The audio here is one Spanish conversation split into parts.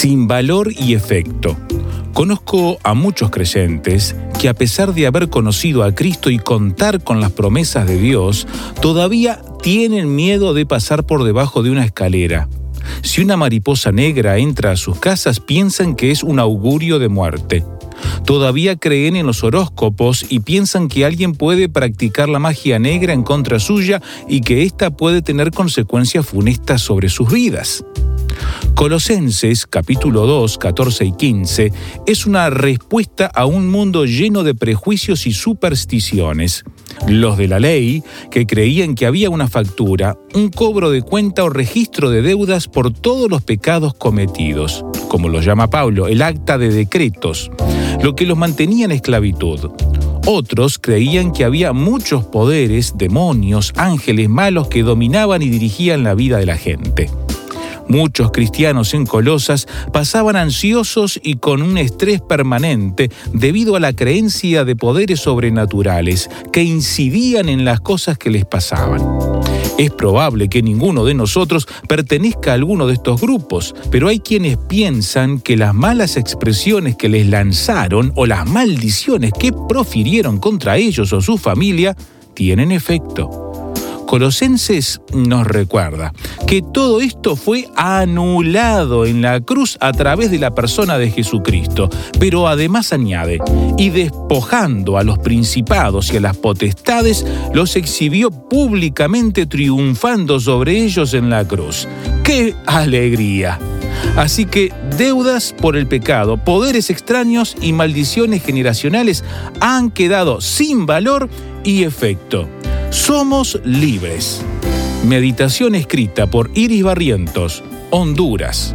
Sin valor y efecto. Conozco a muchos creyentes que a pesar de haber conocido a Cristo y contar con las promesas de Dios, todavía tienen miedo de pasar por debajo de una escalera. Si una mariposa negra entra a sus casas, piensan que es un augurio de muerte. Todavía creen en los horóscopos y piensan que alguien puede practicar la magia negra en contra suya y que ésta puede tener consecuencias funestas sobre sus vidas. Colosenses capítulo 2, 14 y 15 es una respuesta a un mundo lleno de prejuicios y supersticiones. Los de la ley, que creían que había una factura, un cobro de cuenta o registro de deudas por todos los pecados cometidos, como lo llama Pablo, el acta de decretos, lo que los mantenía en esclavitud. Otros creían que había muchos poderes, demonios, ángeles malos que dominaban y dirigían la vida de la gente. Muchos cristianos en Colosas pasaban ansiosos y con un estrés permanente debido a la creencia de poderes sobrenaturales que incidían en las cosas que les pasaban. Es probable que ninguno de nosotros pertenezca a alguno de estos grupos, pero hay quienes piensan que las malas expresiones que les lanzaron o las maldiciones que profirieron contra ellos o su familia tienen efecto. Colosenses nos recuerda que todo esto fue anulado en la cruz a través de la persona de Jesucristo, pero además añade, y despojando a los principados y a las potestades, los exhibió públicamente triunfando sobre ellos en la cruz. ¡Qué alegría! Así que deudas por el pecado, poderes extraños y maldiciones generacionales han quedado sin valor y efecto. Somos libres. Meditación escrita por Iris Barrientos, Honduras.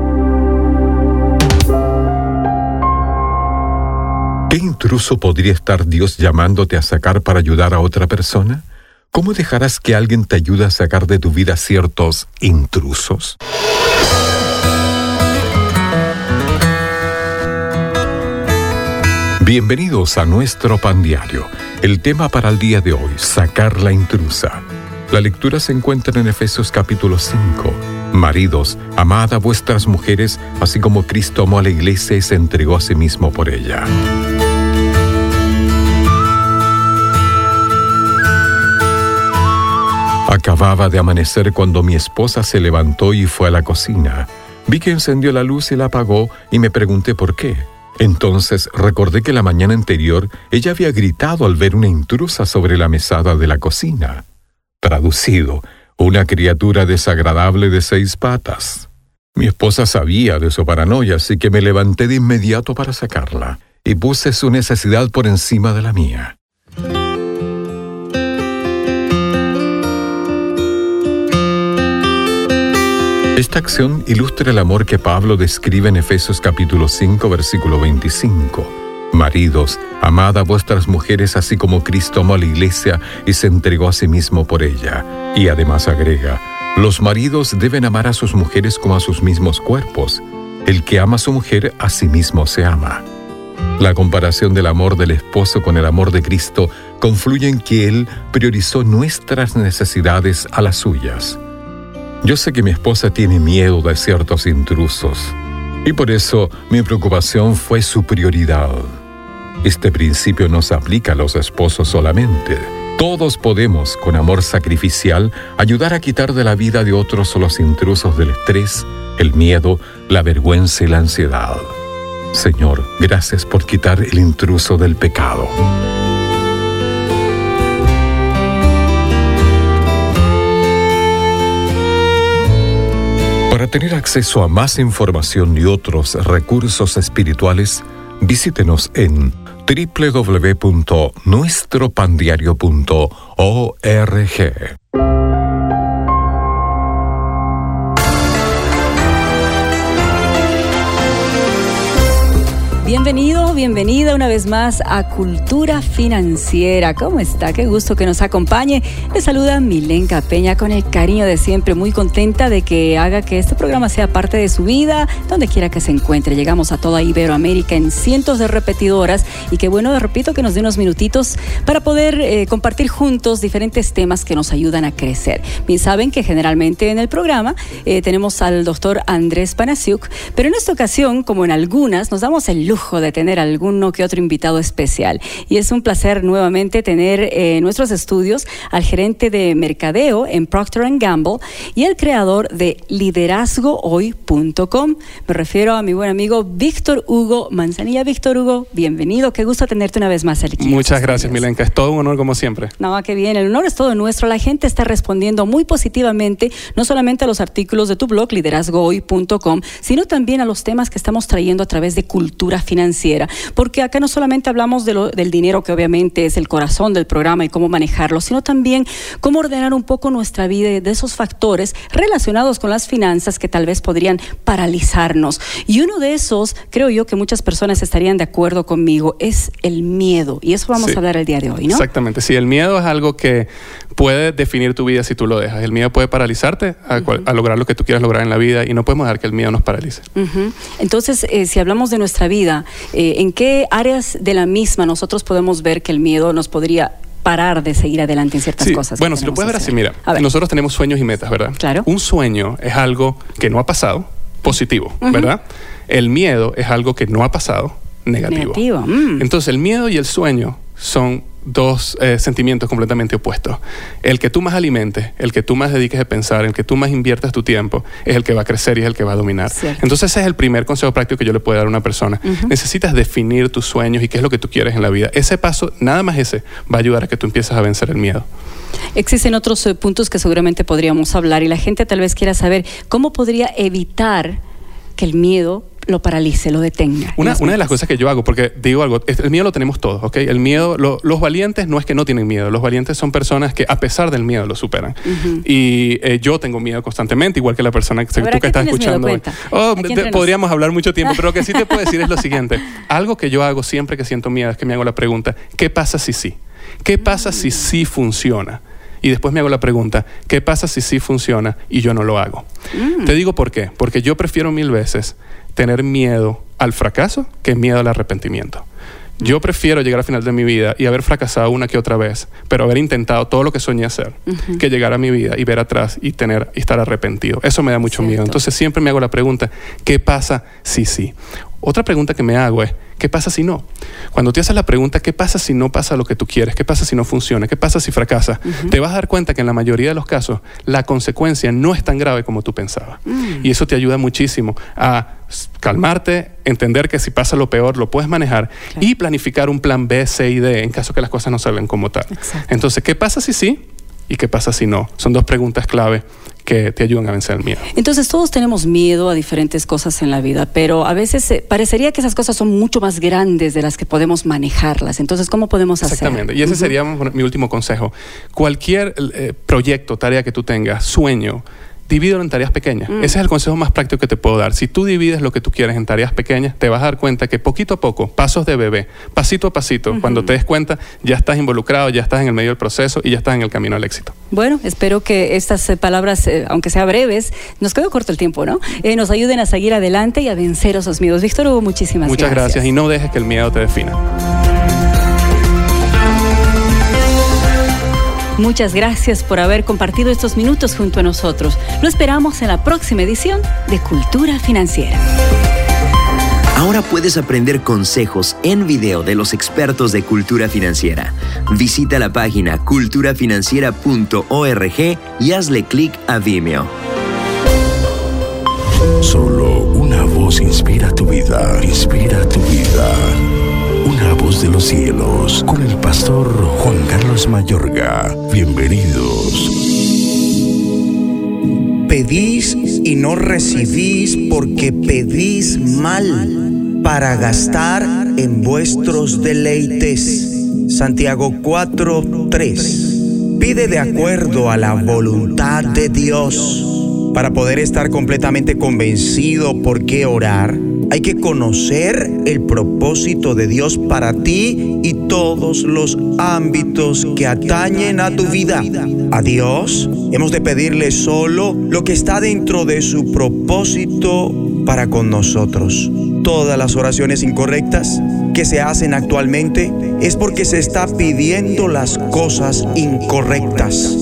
¿Qué intruso podría estar Dios llamándote a sacar para ayudar a otra persona? ¿Cómo dejarás que alguien te ayude a sacar de tu vida ciertos intrusos? Bienvenidos a nuestro pan diario. El tema para el día de hoy, sacar la intrusa. La lectura se encuentra en Efesios capítulo 5. Maridos, amad a vuestras mujeres, así como Cristo amó a la iglesia y se entregó a sí mismo por ella. Acababa de amanecer cuando mi esposa se levantó y fue a la cocina. Vi que encendió la luz y la apagó y me pregunté por qué. Entonces recordé que la mañana anterior ella había gritado al ver una intrusa sobre la mesada de la cocina. Traducido, una criatura desagradable de seis patas. Mi esposa sabía de su paranoia, así que me levanté de inmediato para sacarla y puse su necesidad por encima de la mía. Esta acción ilustra el amor que Pablo describe en Efesios capítulo 5, versículo 25. Maridos, amad a vuestras mujeres así como Cristo amó a la iglesia y se entregó a sí mismo por ella. Y además agrega, los maridos deben amar a sus mujeres como a sus mismos cuerpos. El que ama a su mujer a sí mismo se ama. La comparación del amor del esposo con el amor de Cristo confluye en que Él priorizó nuestras necesidades a las suyas. Yo sé que mi esposa tiene miedo de ciertos intrusos y por eso mi preocupación fue su prioridad. Este principio no se aplica a los esposos solamente. Todos podemos, con amor sacrificial, ayudar a quitar de la vida de otros los intrusos del estrés, el miedo, la vergüenza y la ansiedad. Señor, gracias por quitar el intruso del pecado. Tener acceso a más información y otros recursos espirituales, visítenos en www.nuestropandiario.org. Bienvenido, bienvenida una vez más a Cultura Financiera. ¿Cómo está? Qué gusto que nos acompañe. Le saluda Milenka Peña con el cariño de siempre, muy contenta de que haga que este programa sea parte de su vida, donde quiera que se encuentre. Llegamos a toda Iberoamérica en cientos de repetidoras y qué bueno, repito, que nos dé unos minutitos para poder eh, compartir juntos diferentes temas que nos ayudan a crecer. Bien, saben que generalmente en el programa eh, tenemos al doctor Andrés Panasiuk, pero en esta ocasión, como en algunas, nos damos el lujo de tener alguno que otro invitado especial. Y es un placer nuevamente tener eh, en nuestros estudios al gerente de mercadeo en Procter Gamble y el creador de liderazgohoy.com. Me refiero a mi buen amigo Víctor Hugo Manzanilla. Víctor Hugo, bienvenido. Qué gusto tenerte una vez más aquí. Muchas gracias, Milenka. Es todo un honor como siempre. No, qué bien. El honor es todo nuestro. La gente está respondiendo muy positivamente, no solamente a los artículos de tu blog, liderazgohoy.com, sino también a los temas que estamos trayendo a través de cultura financiera, porque acá no solamente hablamos de lo, del dinero, que obviamente es el corazón del programa y cómo manejarlo, sino también cómo ordenar un poco nuestra vida de esos factores relacionados con las finanzas que tal vez podrían paralizarnos. Y uno de esos, creo yo que muchas personas estarían de acuerdo conmigo, es el miedo. Y eso vamos Sí. a hablar el día de hoy, ¿no? Exactamente. Sí, el miedo es algo que puede definir tu vida si tú lo dejas. El miedo puede paralizarte a, cual- a lograr lo que tú quieras lograr en la vida y no podemos dejar que el miedo nos paralice. Entonces, eh, si hablamos de nuestra vida, eh, ¿en qué áreas de la misma nosotros podemos ver que el miedo nos podría parar de seguir adelante en ciertas Sí, cosas? Bueno, si lo puedes ver así, mira, ver. nosotros tenemos sueños y metas, ¿verdad? Claro. Un sueño es algo que no ha pasado, positivo, ¿verdad? El miedo es algo que no ha pasado, negativo. Negativo, mm. Entonces, el miedo y el sueño son dos eh, sentimientos completamente opuestos. El que tú más alimentes, el que tú más dediques a pensar, el que tú más inviertas tu tiempo, es el que va a crecer y es el que va a dominar. Cierto. Entonces, ese es el primer consejo práctico que yo le puedo dar a una persona. Necesitas definir tus sueños y qué es lo que tú quieres en la vida. Ese paso, nada más ese, va a ayudar a que tú empieces a vencer el miedo. Existen otros eh, puntos que seguramente podríamos hablar y la gente tal vez quiera saber cómo podría evitar que el miedo lo paralice, lo detenga. Una, una de las cosas que yo hago, porque digo algo, el miedo lo tenemos todos, ¿ok? El miedo, lo- los valientes no es que no tienen miedo, los valientes son personas que a pesar del miedo lo superan. Y eh, yo tengo miedo constantemente, igual que la persona que, tú ¿a que estás miedo? escuchando. Oh, nos. podríamos hablar mucho tiempo, pero lo que sí te puedo decir es lo siguiente. Algo que yo hago siempre que siento miedo es que me hago la pregunta, ¿qué pasa si sí? ¿Qué pasa si sí funciona? Y después me hago la pregunta, ¿qué pasa si sí funciona y yo no lo hago? Te digo por qué. Porque yo prefiero mil veces tener miedo al fracaso que miedo al arrepentimiento. Yo prefiero llegar al final de mi vida y haber fracasado una que otra vez, pero haber intentado todo lo que soñé hacer, que llegar a mi vida y ver atrás y tener y estar arrepentido. Eso me da mucho miedo. Entonces siempre me hago la pregunta, ¿qué pasa si sí? Otra pregunta que me hago es, ¿qué pasa si no? Cuando te haces la pregunta, ¿qué pasa si no pasa lo que tú quieres? ¿Qué pasa si no funciona? ¿Qué pasa si fracasa? Te vas a dar cuenta que en la mayoría de los casos la consecuencia no es tan grave como tú pensabas. Y eso te ayuda muchísimo a calmarte, entender que si pasa lo peor lo puedes manejar y planificar un plan B, C y D en caso que las cosas no salgan como tal. Exacto. Entonces, ¿qué pasa si sí? ¿Y qué pasa si no? Son dos preguntas clave que te ayudan a vencer el miedo. Entonces todos tenemos miedo a diferentes cosas en la vida, pero a veces eh, parecería que esas cosas son mucho más grandes de las que podemos manejarlas. Entonces, ¿cómo podemos hacer? Exactamente. Y ese sería mi último consejo. Cualquier eh, proyecto, tarea que tú tengas, sueño, divídelo en tareas pequeñas. Ese es el consejo más práctico que te puedo dar. Si tú divides lo que tú quieres en tareas pequeñas, te vas a dar cuenta que poquito a poco, pasos de bebé, pasito a pasito, cuando te des cuenta, ya estás involucrado, ya estás en el medio del proceso y ya estás en el camino al éxito. Bueno, espero que estas eh, palabras, eh, aunque sean breves, nos quedó corto el tiempo, ¿no? Eh, nos ayuden a seguir adelante y a vencer esos miedos. Víctor Hugo, muchísimas Muchas gracias. y no dejes que el miedo te defina. Muchas gracias por haber compartido estos minutos junto a nosotros. Lo esperamos en la próxima edición de Cultura Financiera. Ahora puedes aprender consejos en video de los expertos de cultura financiera. Visita la página culturafinanciera.org y hazle clic a Vimeo. Solo una voz inspira tu vida, inspira tu vida. Una voz de los cielos, con el pastor Juan Carlos Mayorga. Bienvenidos. Pedís y no recibís porque pedís mal para gastar en vuestros deleites. Santiago 4:3. Pide de acuerdo a la voluntad de Dios. Para poder estar completamente convencido por qué orar, hay que conocer el propósito de Dios para ti y todos los ámbitos que atañen a tu vida. A Dios hemos de pedirle solo lo que está dentro de su propósito para con nosotros. Todas las oraciones incorrectas que se hacen actualmente es porque se está pidiendo las cosas incorrectas.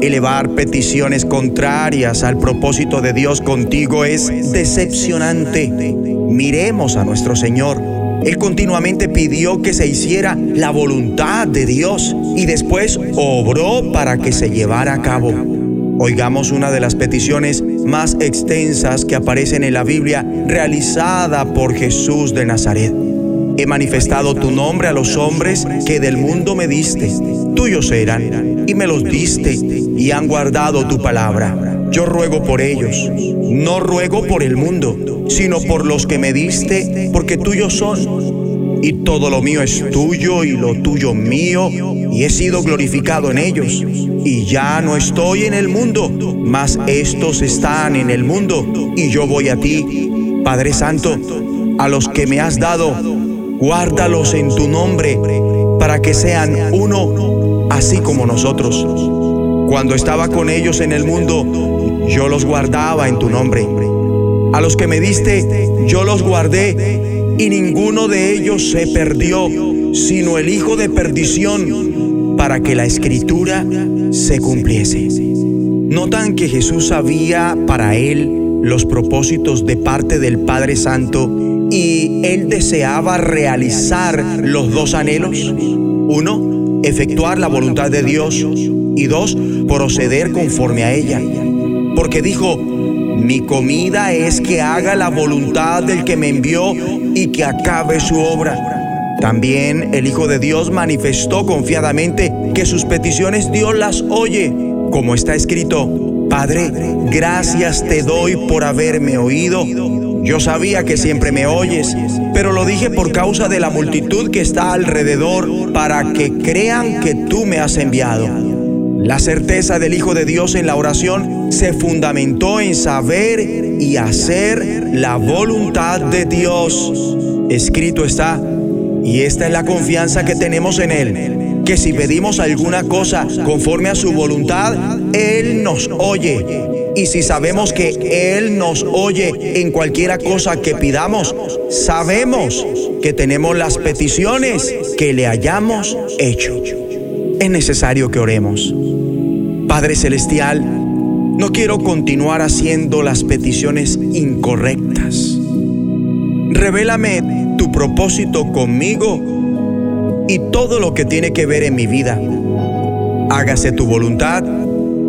Elevar peticiones contrarias al propósito de Dios contigo es decepcionante. Miremos a nuestro Señor. Él continuamente pidió que se hiciera la voluntad de Dios y después obró para que se llevara a cabo. Oigamos una de las peticiones más extensas que aparecen en la Biblia realizada por Jesús de Nazaret. He manifestado tu nombre a los hombres que del mundo me diste. Tuyos eran y me los diste y han guardado tu palabra. Yo ruego por ellos. No ruego por el mundo, sino por los que me diste, porque tuyos son. Y todo lo mío es tuyo y lo tuyo mío, y he sido glorificado en ellos. Y ya no estoy en el mundo, mas estos están en el mundo, y yo voy a ti. Padre Santo, a los que me has dado, guárdalos en tu nombre, para que sean uno, así como nosotros. Cuando estaba con ellos en el mundo, yo los guardaba en tu nombre. A los que me diste, yo los guardé, y ninguno de ellos se perdió, sino el hijo de perdición, para que la escritura se cumpliese. Notan que Jesús sabía para él los propósitos de parte del Padre Santo y él deseaba realizar los dos anhelos. Uno, efectuar la voluntad de Dios y dos, proceder conforme a ella. Porque dijo, mi comida es que haga la voluntad del que me envió y que acabe su obra. También el Hijo de Dios manifestó confiadamente que sus peticiones Dios las oye, como está escrito, Padre, gracias te doy por haberme oído. Yo sabía que siempre me oyes, pero lo dije por causa de la multitud que está alrededor, para que crean que tú me has enviado. La certeza del Hijo de Dios en la oración se fundamentó en saber y hacer la voluntad de Dios. Escrito está, y esta es la confianza que tenemos en Él, que si pedimos alguna cosa conforme a su voluntad, Él nos oye. Y si sabemos que Él nos oye en cualquiera cosa que pidamos, sabemos que tenemos las peticiones que le hayamos hecho. Es necesario que oremos. Padre Celestial, no quiero continuar haciendo las peticiones incorrectas. Revélame tu propósito conmigo y todo lo que tiene que ver en mi vida. Hágase tu voluntad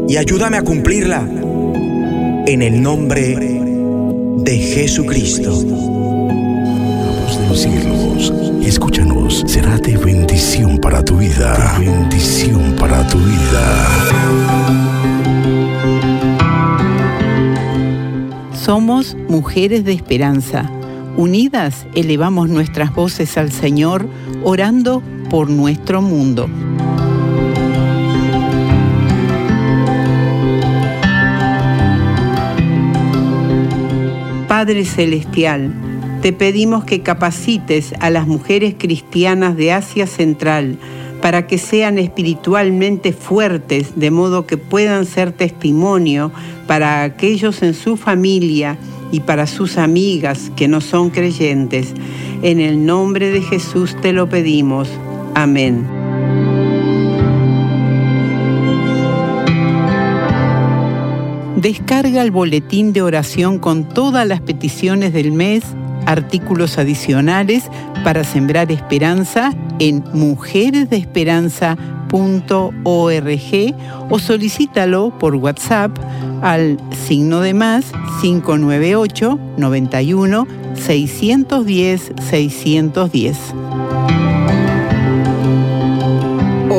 y ayúdame a cumplirla. En el nombre de Jesucristo. Cielos, escúchanos, será de bendición para tu vida. Bendición para tu vida. Somos mujeres de esperanza. Unidas elevamos nuestras voces al Señor, orando por nuestro mundo. Padre Celestial, te pedimos que capacites a las mujeres cristianas de Asia Central para que sean espiritualmente fuertes, de modo que puedan ser testimonio para aquellos en su familia y para sus amigas que no son creyentes. En el nombre de Jesús te lo pedimos. Amén. Descarga el boletín de oración con todas las peticiones del mes, artículos adicionales para sembrar esperanza en mujeresdeesperanza.org o solicítalo por WhatsApp al signo de más 598 91 610 610.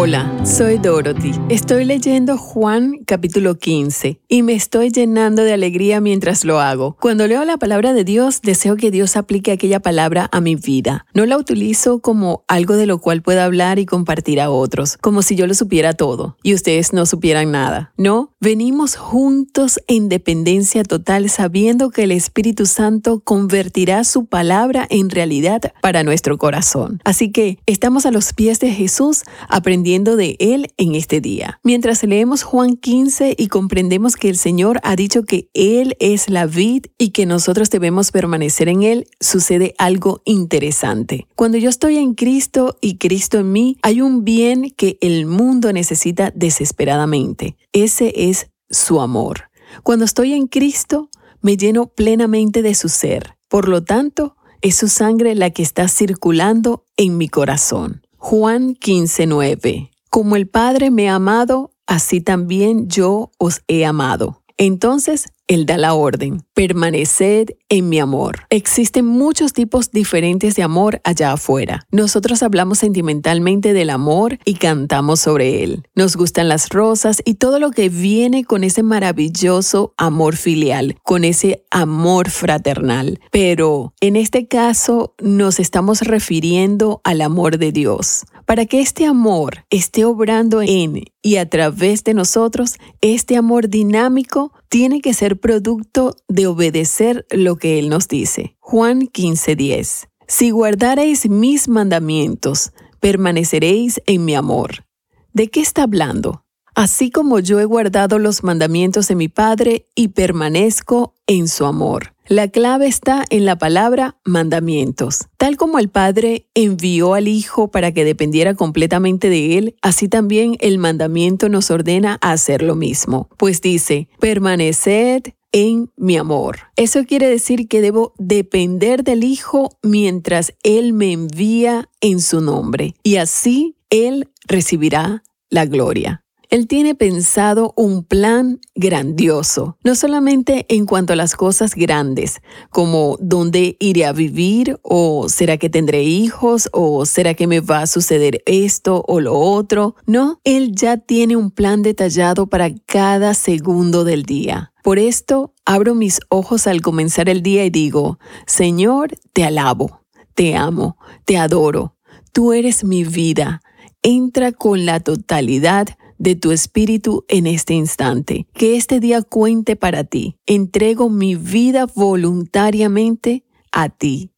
Hola, soy Dorothy. Estoy leyendo Juan capítulo 15 y me estoy llenando de alegría mientras lo hago. Cuando leo la palabra de Dios, deseo que Dios aplique aquella palabra a mi vida. No la utilizo como algo de lo cual pueda hablar y compartir a otros, como si yo lo supiera todo y ustedes no supieran nada. No, venimos juntos en dependencia total sabiendo que el Espíritu Santo convertirá su palabra en realidad para nuestro corazón. Así que estamos a los pies de Jesús aprendiendo de Él en este día. Mientras leemos Juan 15 y comprendemos que el Señor ha dicho que Él es la vid y que nosotros debemos permanecer en Él, sucede algo interesante. Cuando yo estoy en Cristo y Cristo en mí, hay un bien que el mundo necesita desesperadamente. Ese es su amor. Cuando estoy en Cristo, me lleno plenamente de su ser. Por lo tanto, es su sangre la que está circulando en mi corazón. Juan 15:9. Como el Padre me ha amado, así también yo os he amado. Entonces, Él da la orden, permaneced en mi amor. Existen muchos tipos diferentes de amor allá afuera. Nosotros hablamos sentimentalmente del amor y cantamos sobre él. Nos gustan las rosas y todo lo que viene con ese maravilloso amor filial, con ese amor fraternal. Pero en este caso nos estamos refiriendo al amor de Dios. Para que este amor esté obrando en y a través de nosotros, este amor dinámico tiene que ser producto de obedecer lo que Él nos dice. Juan 15:10. Si guardareis mis mandamientos, permaneceréis en mi amor. ¿De qué está hablando? Así como yo he guardado los mandamientos de mi Padre y permanezco en su amor. La clave está en la palabra mandamientos. Tal como el Padre envió al Hijo para que dependiera completamente de Él, así también el mandamiento nos ordena hacer lo mismo. Pues dice, permaneced en mi amor. Eso quiere decir que debo depender del Hijo mientras Él me envía en su nombre. Y así Él recibirá la gloria. Él tiene pensado un plan grandioso, no solamente en cuanto a las cosas grandes, como dónde iré a vivir, o será que tendré hijos, o será que me va a suceder esto o lo otro. No, Él ya tiene un plan detallado para cada segundo del día. Por esto, abro mis ojos al comenzar el día y digo, Señor, te alabo, te amo, te adoro, tú eres mi vida. Entra con la totalidad de tu espíritu en este instante. Que este día cuente para ti. Entrego mi vida voluntariamente a ti.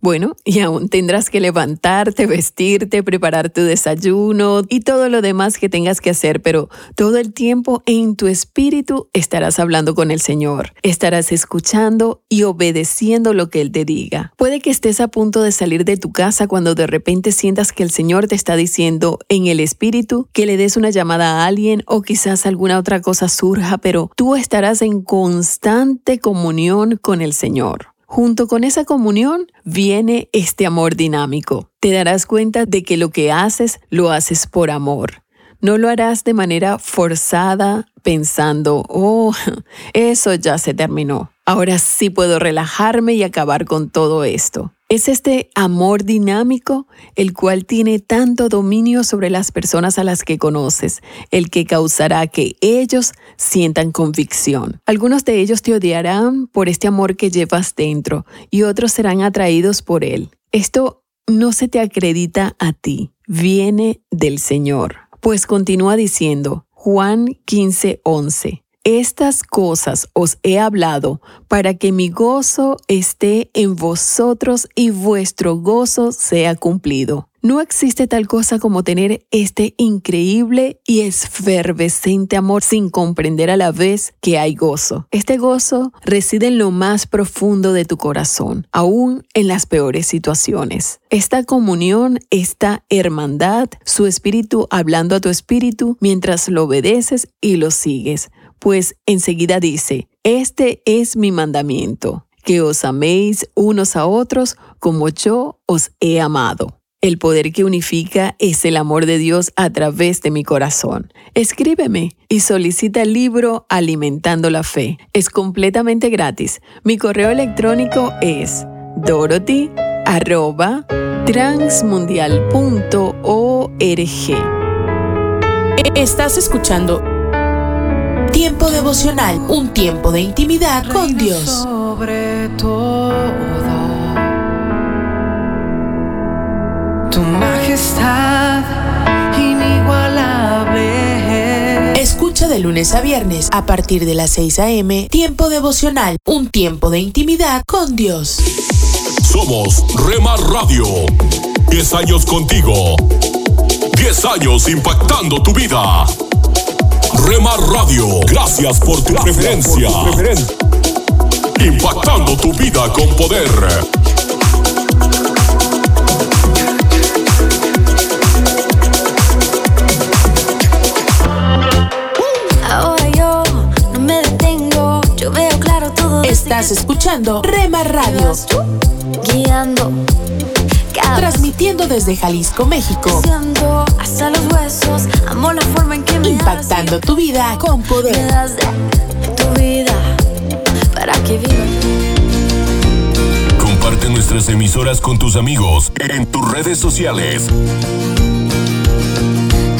Bueno, y aún tendrás que levantarte, vestirte, preparar tu desayuno y todo lo demás que tengas que hacer, pero todo el tiempo en tu espíritu estarás hablando con el Señor, estarás escuchando y obedeciendo lo que Él te diga. Puede que estés a punto de salir de tu casa cuando de repente sientas que el Señor te está diciendo en el espíritu que le des una llamada a alguien o quizás alguna otra cosa surja, pero tú estarás en constante comunión con el Señor. Junto con esa comunión viene este amor dinámico. Te darás cuenta de que lo que haces lo haces por amor. No lo harás de manera forzada pensando, oh, eso ya se terminó. Ahora sí puedo relajarme y acabar con todo esto. Es este amor dinámico el cual tiene tanto dominio sobre las personas a las que conoces, el que causará que ellos sientan convicción. Algunos de ellos te odiarán por este amor que llevas dentro y otros serán atraídos por él. Esto no se te acredita a ti, viene del Señor. Pues continúa diciendo, Juan 15:11. Estas cosas os he hablado para que mi gozo esté en vosotros y vuestro gozo sea cumplido. No existe tal cosa como tener este increíble y esfervescente amor sin comprender a la vez que hay gozo. Este gozo reside en lo más profundo de tu corazón, aún en las peores situaciones. Esta comunión, esta hermandad, su espíritu hablando a tu espíritu mientras lo obedeces y lo sigues pues enseguida dice, este es mi mandamiento, que os améis unos a otros como yo os he amado. El poder que unifica es el amor de Dios a través de mi corazón. Escríbeme y solicita el libro Alimentando la Fe. Es completamente gratis. Mi correo electrónico es dorothy Estás escuchando Tiempo devocional, un tiempo de intimidad con Dios. Sobre todo, tu majestad inigualable. Escucha de lunes a viernes a partir de las 6 a.m. Tiempo devocional, un tiempo de intimidad con Dios. Somos Rema Radio. 10 años contigo. 10 años impactando tu vida. Rema Radio, gracias por tu preferencia. Impactando tu vida con poder. Ahora yo no me detengo, yo veo claro todo. Estás escuchando Rema Radio. Guiando. Transmitiendo desde Jalisco, México. Hasta los huesos, amo la forma en que me Impactando tu vida con poder. Me das de tu vida para que viva. Comparte nuestras emisoras con tus amigos en tus redes sociales.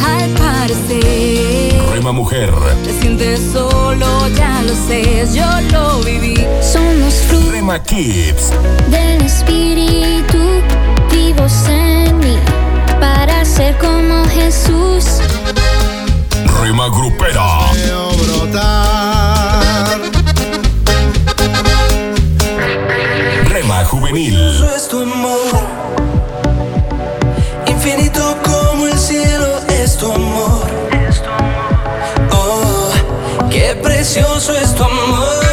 Al parecer, Rema Mujer. te sientes solo, ya lo sé, yo lo viví. Somos frutos Rema Kids. del espíritu vivos en mí para ser como Jesús. Rema Grupera. Rema Juvenil. es tu amor, infinito como el cielo es tu amor. Oh, qué precioso es tu amor.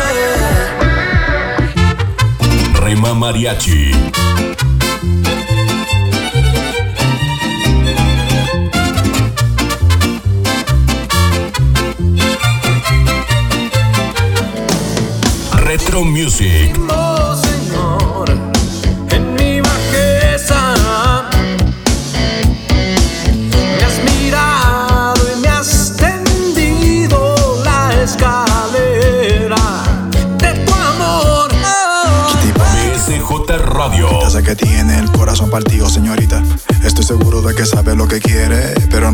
Rema Mariachi. Retro Music. Oh Señor, en mi bajeza me has mirado y me has tendido la escalera de tu amor. BSJ Radio. Desde que tiene el corazón partido, señorita. Estoy seguro de que sabe lo que quiere,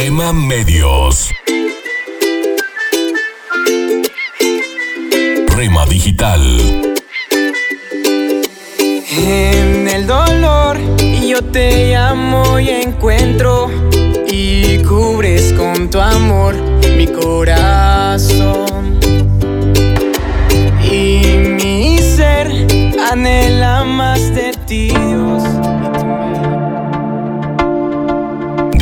Rema Medios. Rema Digital. En el dolor yo te llamo y encuentro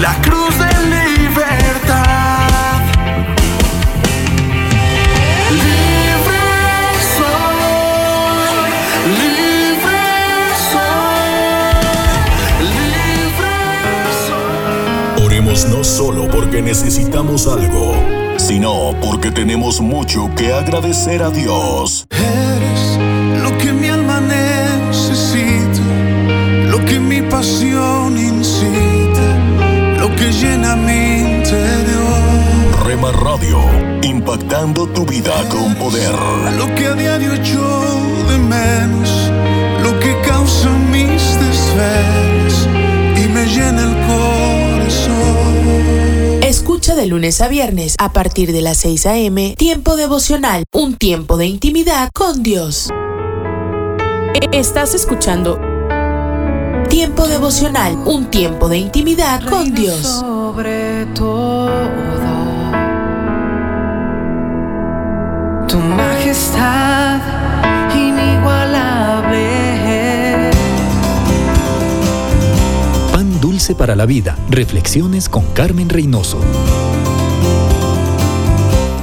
la cruz de libertad. Libre soy, libre soy, libre soy. Oremos no solo porque necesitamos algo, sino porque tenemos mucho que agradecer a Dios. Eres lo que mi alma necesita, lo que mi pasión Radio, impactando tu vida con poder. lo que a diario echo de menos, lo que causa mis desvelos y me llena el corazón. Escucha de lunes a viernes a partir de las 6 a.m. Tiempo devocional, un tiempo de intimidad con Dios. Estás escuchando Tiempo devocional, un tiempo de intimidad con Dios. Sobre todo, tu majestad inigualable. Pan dulce para la vida. Reflexiones con Carmen Reynoso.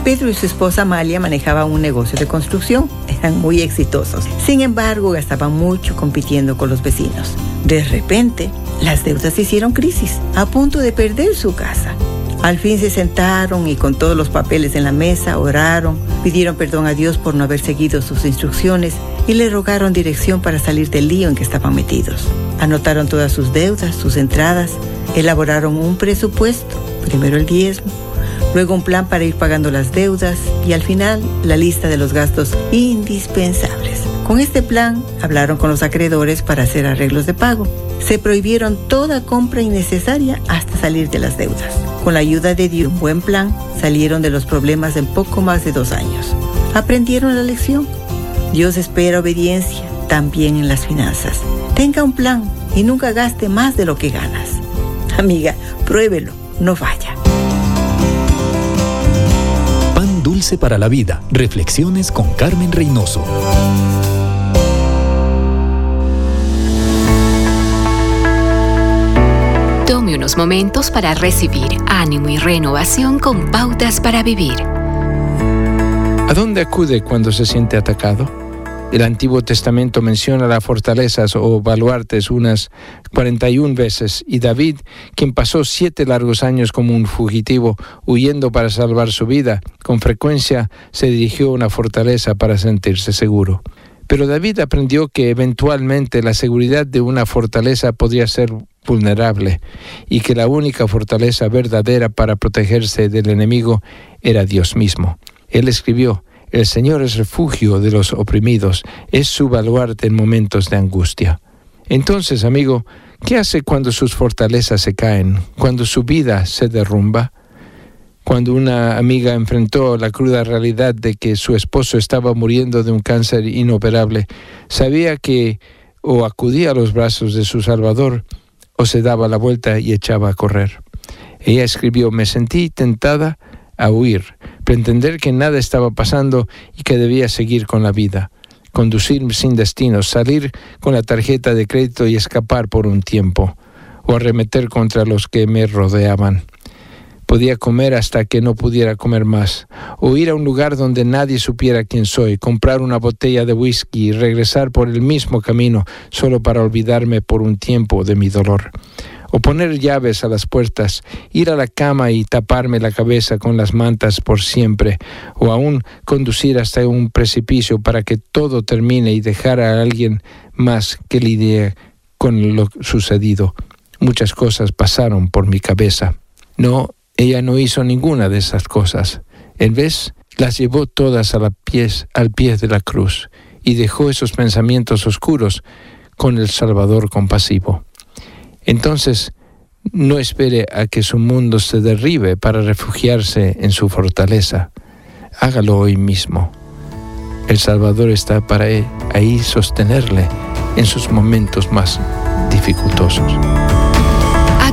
Pedro y su esposa Amalia manejaban un negocio de construcción. Eran muy exitosos. Sin embargo, gastaban mucho compitiendo con los vecinos. De repente, las deudas hicieron crisis, a punto de perder su casa. Al fin se sentaron y con todos los papeles en la mesa oraron, pidieron perdón a Dios por no haber seguido sus instrucciones y le rogaron dirección para salir del lío en que estaban metidos. Anotaron todas sus deudas, sus entradas, elaboraron un presupuesto, primero el diezmo, luego un plan para ir pagando las deudas y al final la lista de los gastos indispensables. Con este plan hablaron con los acreedores para hacer arreglos de pago. Se prohibieron toda compra innecesaria hasta salir de las deudas. Con la ayuda de Dios un buen plan, salieron de los problemas en poco más de dos años. Aprendieron la lección. Dios espera obediencia también en las finanzas. Tenga un plan y nunca gaste más de lo que ganas. Amiga, pruébelo, no vaya. Pan dulce para la vida. Reflexiones con Carmen Reynoso. Unos momentos para recibir ánimo y renovación con pautas para vivir. ¿A dónde acude cuando se siente atacado? El Antiguo Testamento menciona las fortalezas o baluartes unas 41 veces y David, quien pasó siete largos años como un fugitivo huyendo para salvar su vida, con frecuencia se dirigió a una fortaleza para sentirse seguro. Pero David aprendió que eventualmente la seguridad de una fortaleza podría ser vulnerable y que la única fortaleza verdadera para protegerse del enemigo era Dios mismo. Él escribió, el Señor es refugio de los oprimidos, es su baluarte en momentos de angustia. Entonces, amigo, ¿qué hace cuando sus fortalezas se caen, cuando su vida se derrumba? Cuando una amiga enfrentó la cruda realidad de que su esposo estaba muriendo de un cáncer inoperable, sabía que o acudía a los brazos de su Salvador o se daba la vuelta y echaba a correr. Ella escribió, me sentí tentada a huir, pretender que nada estaba pasando y que debía seguir con la vida, conducir sin destino, salir con la tarjeta de crédito y escapar por un tiempo, o arremeter contra los que me rodeaban. Podía comer hasta que no pudiera comer más, o ir a un lugar donde nadie supiera quién soy, comprar una botella de whisky y regresar por el mismo camino solo para olvidarme por un tiempo de mi dolor o poner llaves a las puertas, ir a la cama y taparme la cabeza con las mantas por siempre, o aún conducir hasta un precipicio para que todo termine y dejar a alguien más que lidie con lo sucedido. Muchas cosas pasaron por mi cabeza. No, ella no hizo ninguna de esas cosas. En vez, las llevó todas a la pies, al pie de la cruz y dejó esos pensamientos oscuros con el Salvador compasivo. Entonces, no espere a que su mundo se derribe para refugiarse en su fortaleza. Hágalo hoy mismo. El Salvador está para él, ahí sostenerle en sus momentos más dificultosos.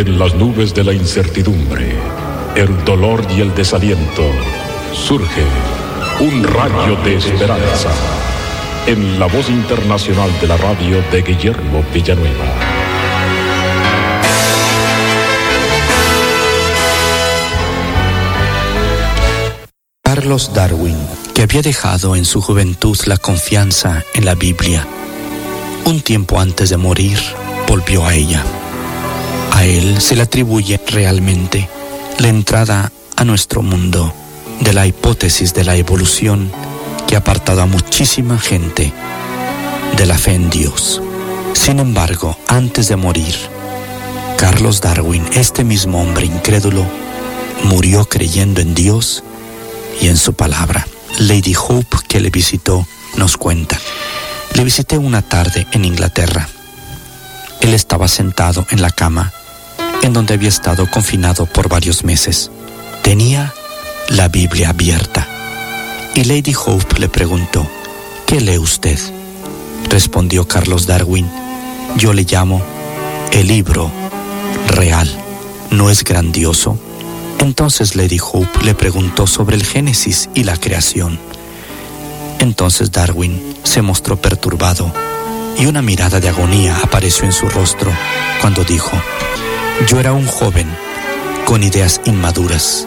En las nubes de la incertidumbre, el dolor y el desaliento, surge un rayo de esperanza en la voz internacional de la radio de Guillermo Villanueva. Carlos Darwin, que había dejado en su juventud la confianza en la Biblia, un tiempo antes de morir, volvió a ella. Él se le atribuye realmente la entrada a nuestro mundo de la hipótesis de la evolución que ha apartado a muchísima gente de la fe en Dios. Sin embargo, antes de morir, Carlos Darwin, este mismo hombre incrédulo, murió creyendo en Dios y en su palabra. Lady Hope, que le visitó, nos cuenta. Le visité una tarde en Inglaterra. Él estaba sentado en la cama en donde había estado confinado por varios meses. Tenía la Biblia abierta y Lady Hope le preguntó, ¿qué lee usted? Respondió Carlos Darwin, yo le llamo el libro real. ¿No es grandioso? Entonces Lady Hope le preguntó sobre el Génesis y la creación. Entonces Darwin se mostró perturbado y una mirada de agonía apareció en su rostro cuando dijo, yo era un joven con ideas inmaduras.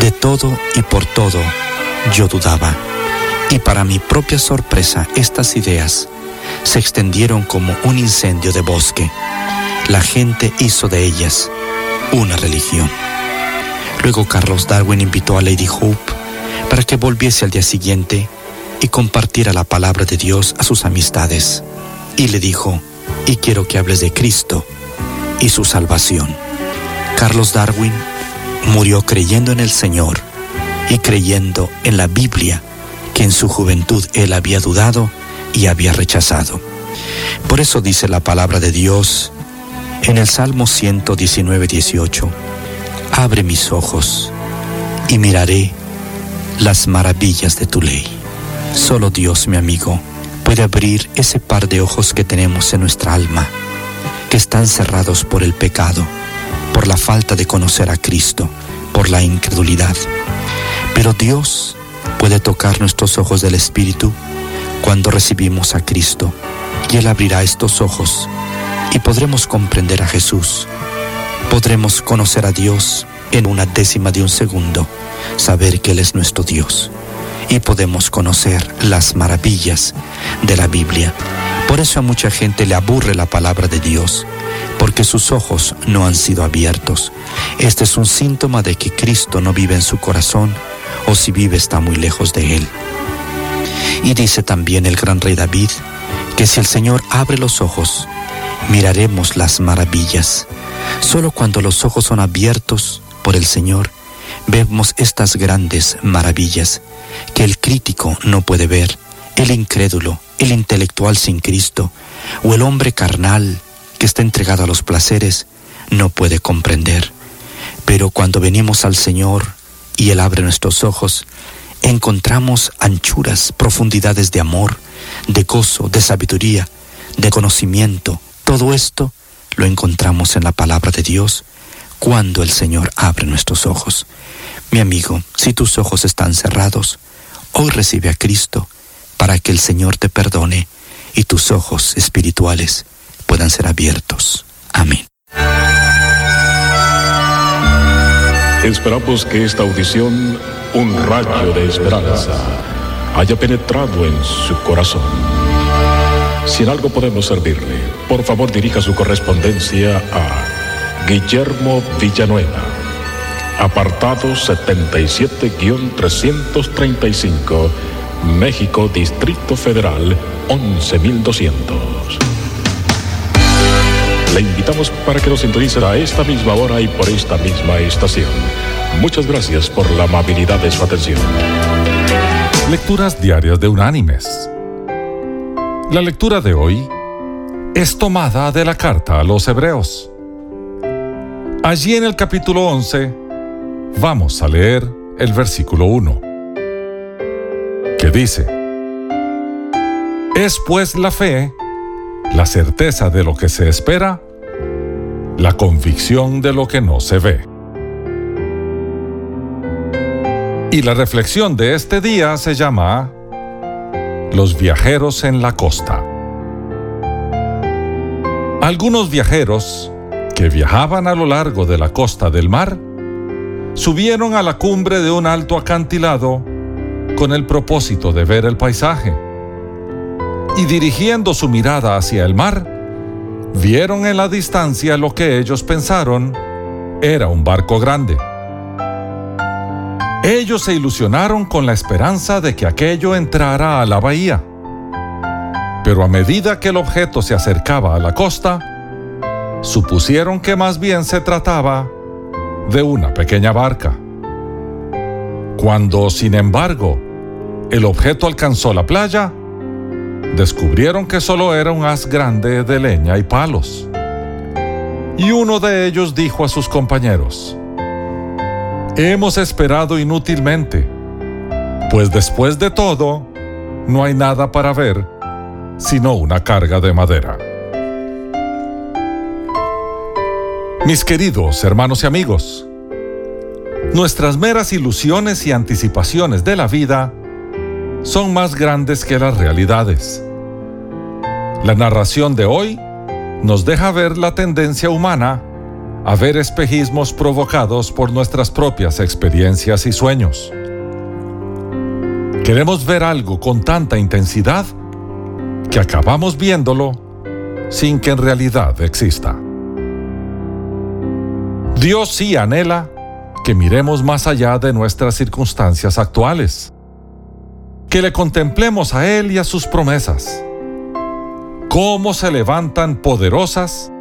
De todo y por todo yo dudaba. Y para mi propia sorpresa, estas ideas se extendieron como un incendio de bosque. La gente hizo de ellas una religión. Luego Carlos Darwin invitó a Lady Hope para que volviese al día siguiente y compartiera la palabra de Dios a sus amistades. Y le dijo, y quiero que hables de Cristo y su salvación. Carlos Darwin murió creyendo en el Señor y creyendo en la Biblia que en su juventud él había dudado y había rechazado. Por eso dice la palabra de Dios en el Salmo 119, 18, Abre mis ojos y miraré las maravillas de tu ley. Solo Dios, mi amigo, puede abrir ese par de ojos que tenemos en nuestra alma, que están cerrados por el pecado, por la falta de conocer a Cristo, por la incredulidad. Pero Dios puede tocar nuestros ojos del Espíritu cuando recibimos a Cristo, y Él abrirá estos ojos y podremos comprender a Jesús. Podremos conocer a Dios en una décima de un segundo, saber que Él es nuestro Dios. Y podemos conocer las maravillas de la Biblia. Por eso a mucha gente le aburre la palabra de Dios, porque sus ojos no han sido abiertos. Este es un síntoma de que Cristo no vive en su corazón, o si vive está muy lejos de Él. Y dice también el gran rey David, que si el Señor abre los ojos, miraremos las maravillas. Solo cuando los ojos son abiertos por el Señor, vemos estas grandes maravillas que el crítico no puede ver, el incrédulo, el intelectual sin Cristo, o el hombre carnal que está entregado a los placeres, no puede comprender. Pero cuando venimos al Señor y Él abre nuestros ojos, encontramos anchuras, profundidades de amor, de gozo, de sabiduría, de conocimiento. Todo esto lo encontramos en la palabra de Dios cuando el Señor abre nuestros ojos. Mi amigo, si tus ojos están cerrados, hoy recibe a Cristo para que el Señor te perdone y tus ojos espirituales puedan ser abiertos. Amén. Esperamos que esta audición, un rayo de esperanza, haya penetrado en su corazón. Si en algo podemos servirle, por favor dirija su correspondencia a Guillermo Villanueva, apartado 77-335, México, Distrito Federal, 11200. Le invitamos para que nos sintonice a esta misma hora y por esta misma estación. Muchas gracias por la amabilidad de su atención. Lecturas diarias de Unánimes. La lectura de hoy es tomada de la carta a los Hebreos. Allí en el capítulo 11 vamos a leer el versículo 1, que dice, Es pues la fe, la certeza de lo que se espera, la convicción de lo que no se ve. Y la reflexión de este día se llama Los viajeros en la costa. Algunos viajeros que viajaban a lo largo de la costa del mar subieron a la cumbre de un alto acantilado con el propósito de ver el paisaje. Y dirigiendo su mirada hacia el mar, vieron en la distancia lo que ellos pensaron era un barco grande. Ellos se ilusionaron con la esperanza de que aquello entrara a la bahía. Pero a medida que el objeto se acercaba a la costa, supusieron que más bien se trataba de una pequeña barca. Cuando, sin embargo, el objeto alcanzó la playa, descubrieron que solo era un haz grande de leña y palos. Y uno de ellos dijo a sus compañeros, Hemos esperado inútilmente, pues después de todo, no hay nada para ver sino una carga de madera. Mis queridos hermanos y amigos, nuestras meras ilusiones y anticipaciones de la vida son más grandes que las realidades. La narración de hoy nos deja ver la tendencia humana a ver espejismos provocados por nuestras propias experiencias y sueños. Queremos ver algo con tanta intensidad que acabamos viéndolo sin que en realidad exista. Dios sí anhela que miremos más allá de nuestras circunstancias actuales, que le contemplemos a Él y a sus promesas, cómo se levantan poderosas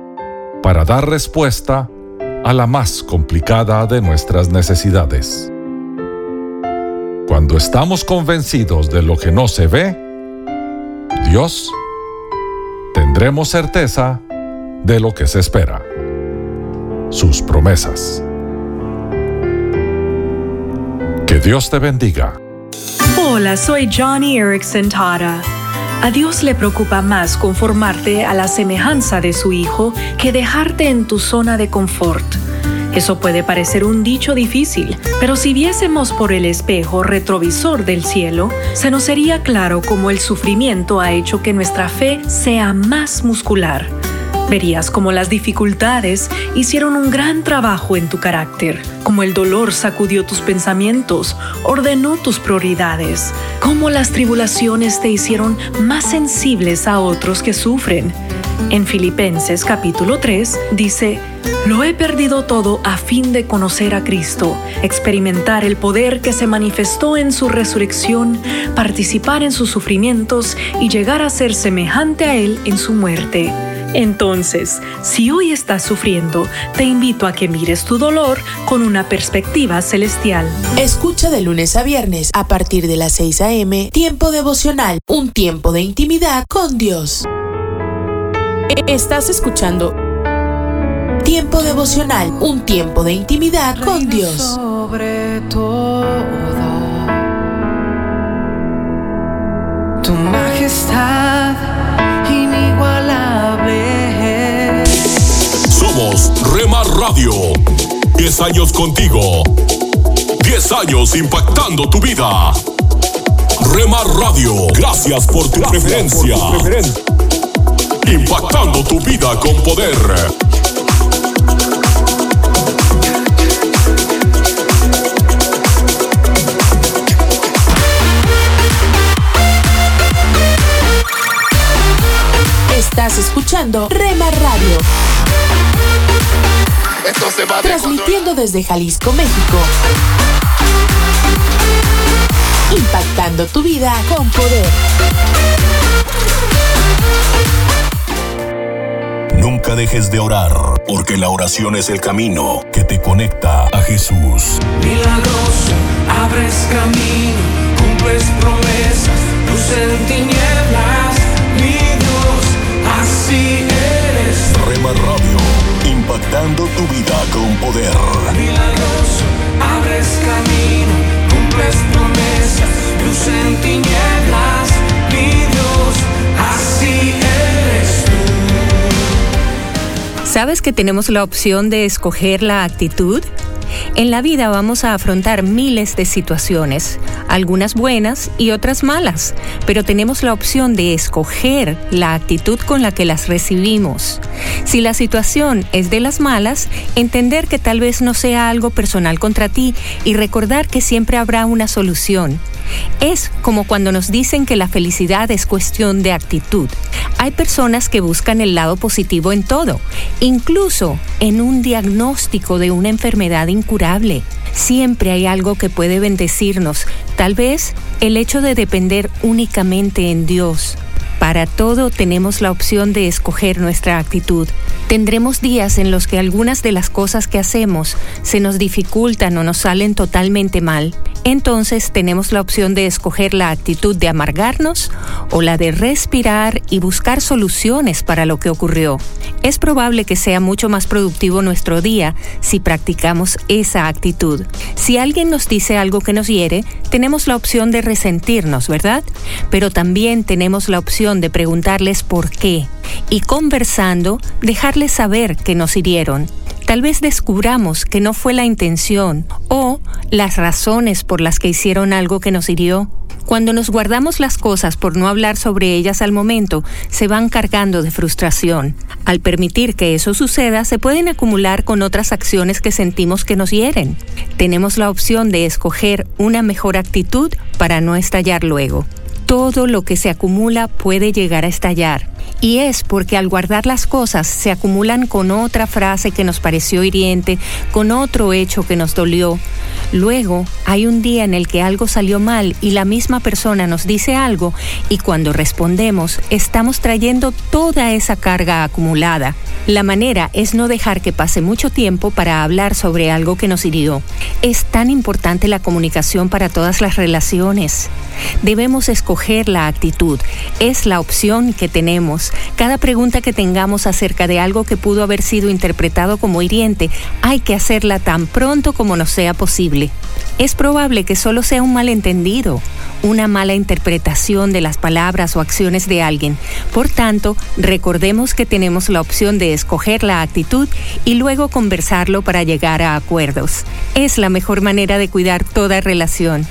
para dar respuesta a la más complicada de nuestras necesidades. Cuando estamos convencidos de lo que no se ve, Dios, tendremos certeza de lo que se espera, sus promesas. Que Dios te bendiga. Hola, soy Johnny Erickson Tara. A Dios le preocupa más conformarte a la semejanza de su Hijo que dejarte en tu zona de confort. Eso puede parecer un dicho difícil, pero si viésemos por el espejo retrovisor del cielo, se nos sería claro cómo el sufrimiento ha hecho que nuestra fe sea más muscular. Verías cómo las dificultades hicieron un gran trabajo en tu carácter, cómo el dolor sacudió tus pensamientos, ordenó tus prioridades, cómo las tribulaciones te hicieron más sensibles a otros que sufren. En Filipenses capítulo 3 dice, lo he perdido todo a fin de conocer a Cristo, experimentar el poder que se manifestó en su resurrección, participar en sus sufrimientos y llegar a ser semejante a Él en su muerte. Entonces, si hoy estás sufriendo, te invito a que mires tu dolor con una perspectiva celestial. Escucha de lunes a viernes a partir de las 6 a.m. Tiempo devocional, un tiempo de intimidad con Dios. Estás escuchando Tiempo devocional, un tiempo de intimidad con Dios. Sobre todo, tu majestad Somos Remar Radio. 10 años contigo. 10 años impactando tu vida. Remar Radio, gracias por tu preferencia. Impactando tu vida con poder. Estás escuchando Rema Radio. Transmitiendo desde Jalisco, México. Impactando tu vida con poder. Nunca dejes de orar, porque la oración es el camino que te conecta a Jesús. Milagroso, abres camino, cumples promesas, luz en tinieblas, mi Dios, así eres. Rema Radio, impactando tu vida con poder. Milagroso, abres camino, cumples promesas, luz en tinieblas, mi Dios, así eres tú. ¿Sabes que tenemos la opción de escoger la actitud? En la vida vamos a afrontar miles de situaciones, algunas buenas y otras malas, pero tenemos la opción de escoger la actitud con la que las recibimos. Si la situación es de las malas, entender que tal vez no sea algo personal contra ti y recordar que siempre habrá una solución. Es como cuando nos dicen que la felicidad es cuestión de actitud. Hay personas que buscan el lado positivo en todo, incluso en un diagnóstico de una enfermedad incurable. Siempre hay algo que puede bendecirnos, tal vez el hecho de depender únicamente en Dios. Para todo tenemos la opción de escoger nuestra actitud. Tendremos días en los que algunas de las cosas que hacemos se nos dificultan o nos salen totalmente mal. Entonces tenemos la opción de escoger la actitud de amargarnos o la de respirar y buscar soluciones para lo que ocurrió. Es probable que sea mucho más productivo nuestro día si practicamos esa actitud. Si alguien nos dice algo que nos hiere, tenemos la opción de resentirnos, ¿verdad? Pero también tenemos la opción de preguntarles por qué y conversando dejarles saber que nos hirieron. Tal vez descubramos que no fue la intención o las razones por las que hicieron algo que nos hirió. Cuando nos guardamos las cosas por no hablar sobre ellas al momento, se van cargando de frustración. Al permitir que eso suceda, se pueden acumular con otras acciones que sentimos que nos hieren. Tenemos la opción de escoger una mejor actitud para no estallar luego todo lo que se acumula puede llegar a estallar. Y es porque al guardar las cosas se acumulan con otra frase que nos pareció hiriente, con otro hecho que nos dolió. Luego hay un día en el que algo salió mal y la misma persona nos dice algo y cuando respondemos estamos trayendo toda esa carga acumulada. La manera es no dejar que pase mucho tiempo para hablar sobre algo que nos hirió. Es tan importante la comunicación para todas las relaciones. Debemos escoger la actitud. Es la opción que tenemos. Cada pregunta que tengamos acerca de algo que pudo haber sido interpretado como hiriente, hay que hacerla tan pronto como nos sea posible. Es probable que solo sea un malentendido, una mala interpretación de las palabras o acciones de alguien. Por tanto, recordemos que tenemos la opción de escoger la actitud y luego conversarlo para llegar a acuerdos. Es la mejor manera de cuidar toda relación.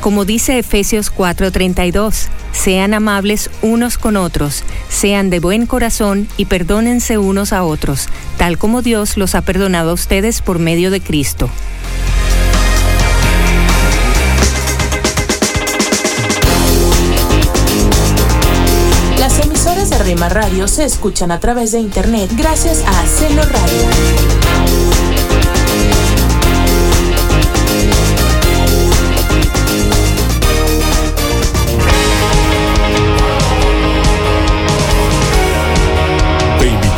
Como dice Efesios 4:32, sean amables unos con otros, sean de buen corazón y perdónense unos a otros, tal como Dios los ha perdonado a ustedes por medio de Cristo. Las emisoras de Rema Radio se escuchan a través de internet gracias a Celo Radio.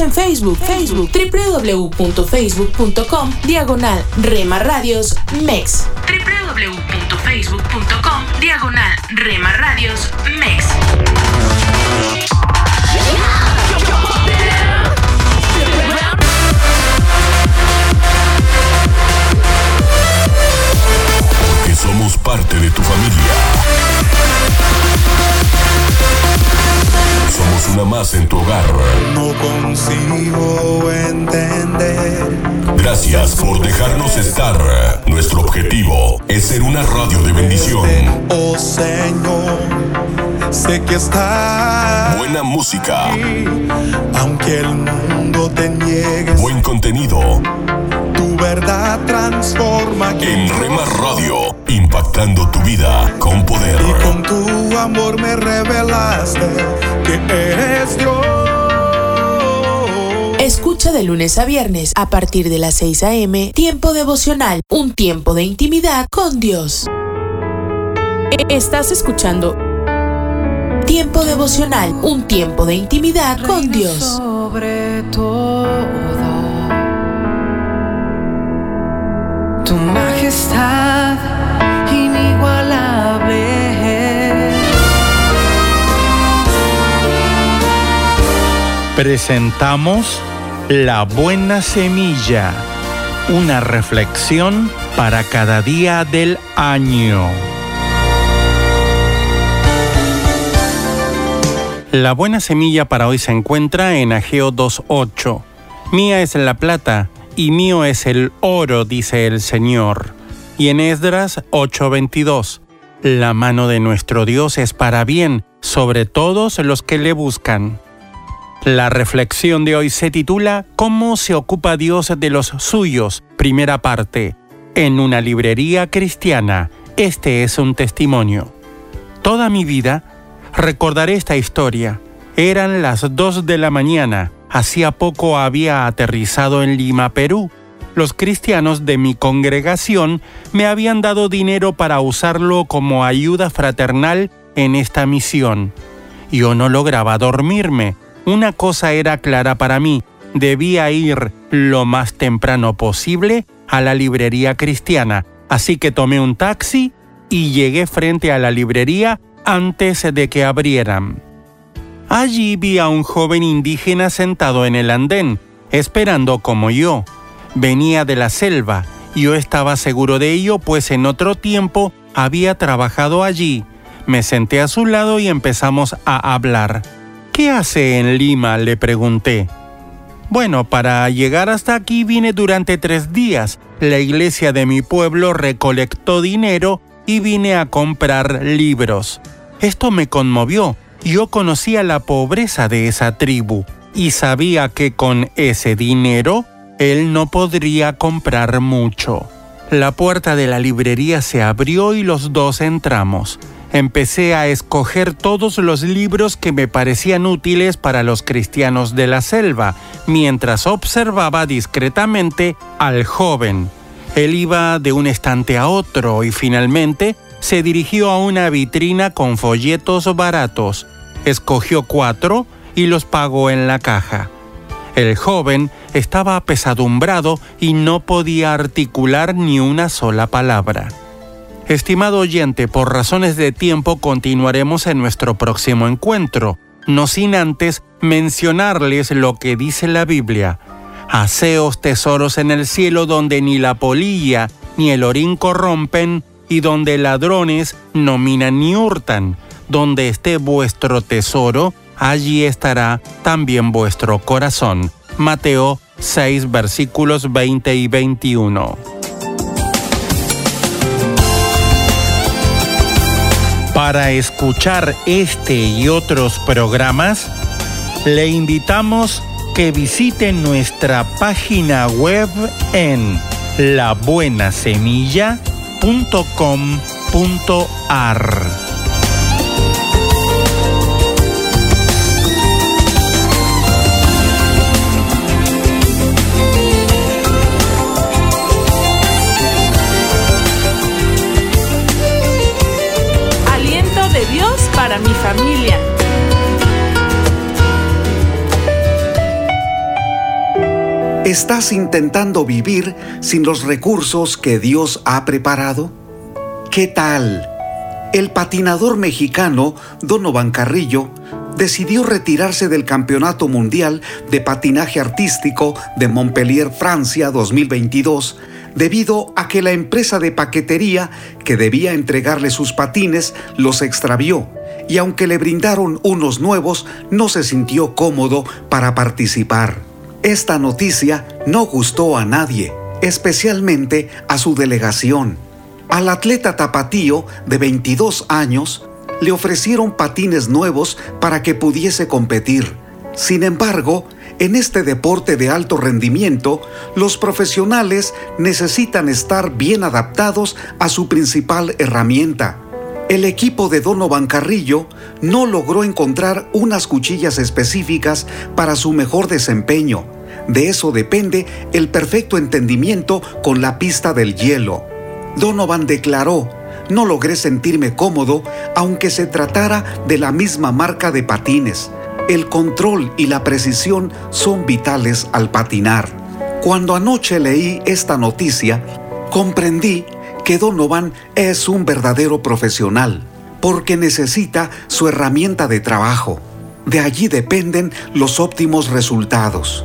En Facebook, Facebook, www.facebook.com, diagonal Rema Radios MEX. www.facebook.com, diagonal Rema Radios MEX. Porque somos parte de tu familia. Somos una más en tu hogar. No consigo entender. Gracias por dejarnos estar. Nuestro objetivo es ser una radio de bendición. Oh Señor, sé que estás. Buena música. Aunque el mundo te niegue. Buen contenido. Tu verdad transforma. En Rema Radio, impactando tu vida con poder. Y con tu amor me revelaste que eres Dios. Escucha de lunes a viernes a partir de las 6 a.m. Tiempo devocional, un tiempo de intimidad con Dios. Estás escuchando Tiempo devocional, un tiempo de intimidad con Dios. Sobre todo, tu majestad Presentamos La Buena Semilla, una reflexión para cada día del año. La buena semilla para hoy se encuentra en Ageo 2.8. Mía es la plata y mío es el oro, dice el Señor. Y en Esdras 8.22. La mano de nuestro Dios es para bien sobre todos los que le buscan. La reflexión de hoy se titula ¿Cómo se ocupa Dios de los suyos? Primera parte. En una librería cristiana. Este es un testimonio. Toda mi vida recordaré esta historia. Eran las dos de la mañana. Hacía poco había aterrizado en Lima, Perú. Los cristianos de mi congregación me habían dado dinero para usarlo como ayuda fraternal en esta misión. Yo no lograba dormirme una cosa era clara para mí, debía ir lo más temprano posible a la librería cristiana, así que tomé un taxi y llegué frente a la librería antes de que abrieran. Allí vi a un joven indígena sentado en el andén, esperando como yo. Venía de la selva, yo estaba seguro de ello, pues en otro tiempo había trabajado allí. Me senté a su lado y empezamos a hablar. ¿Qué hace en Lima? le pregunté. Bueno, para llegar hasta aquí vine durante tres días. La iglesia de mi pueblo recolectó dinero y vine a comprar libros. Esto me conmovió. Yo conocía la pobreza de esa tribu y sabía que con ese dinero él no podría comprar mucho. La puerta de la librería se abrió y los dos entramos empecé a escoger todos los libros que me parecían útiles para los cristianos de la selva, mientras observaba discretamente al joven. Él iba de un estante a otro y finalmente se dirigió a una vitrina con folletos baratos. Escogió cuatro y los pagó en la caja. El joven estaba apesadumbrado y no podía articular ni una sola palabra. Estimado oyente, por razones de tiempo continuaremos en nuestro próximo encuentro, no sin antes mencionarles lo que dice la Biblia. Haceos tesoros en el cielo donde ni la polilla ni el orín corrompen y donde ladrones no minan ni hurtan. Donde esté vuestro tesoro, allí estará también vuestro corazón. Mateo 6 versículos 20 y 21. Para escuchar este y otros programas, le invitamos que visite nuestra página web en labuenasemilla.com.ar. ¿Estás intentando vivir sin los recursos que Dios ha preparado? ¿Qué tal? El patinador mexicano Donovan Carrillo decidió retirarse del Campeonato Mundial de Patinaje Artístico de Montpellier, Francia 2022, debido a que la empresa de paquetería que debía entregarle sus patines los extravió y aunque le brindaron unos nuevos, no se sintió cómodo para participar. Esta noticia no gustó a nadie, especialmente a su delegación. Al atleta tapatío de 22 años le ofrecieron patines nuevos para que pudiese competir. Sin embargo, en este deporte de alto rendimiento, los profesionales necesitan estar bien adaptados a su principal herramienta. El equipo de Donovan Carrillo no logró encontrar unas cuchillas específicas para su mejor desempeño. De eso depende el perfecto entendimiento con la pista del hielo. Donovan declaró, no logré sentirme cómodo aunque se tratara de la misma marca de patines. El control y la precisión son vitales al patinar. Cuando anoche leí esta noticia, comprendí que Donovan es un verdadero profesional, porque necesita su herramienta de trabajo. De allí dependen los óptimos resultados.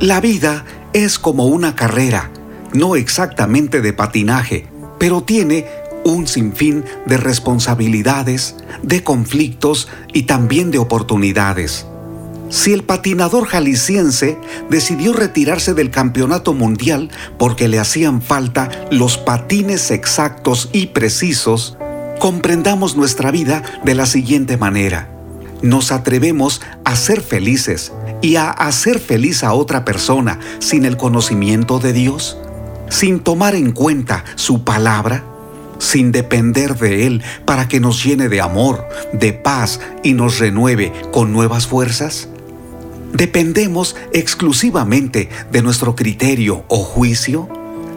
La vida es como una carrera, no exactamente de patinaje, pero tiene un sinfín de responsabilidades, de conflictos y también de oportunidades. Si el patinador jalisciense decidió retirarse del campeonato mundial porque le hacían falta los patines exactos y precisos, comprendamos nuestra vida de la siguiente manera. Nos atrevemos a ser felices y a hacer feliz a otra persona sin el conocimiento de Dios, sin tomar en cuenta su palabra, sin depender de Él para que nos llene de amor, de paz y nos renueve con nuevas fuerzas? ¿Dependemos exclusivamente de nuestro criterio o juicio?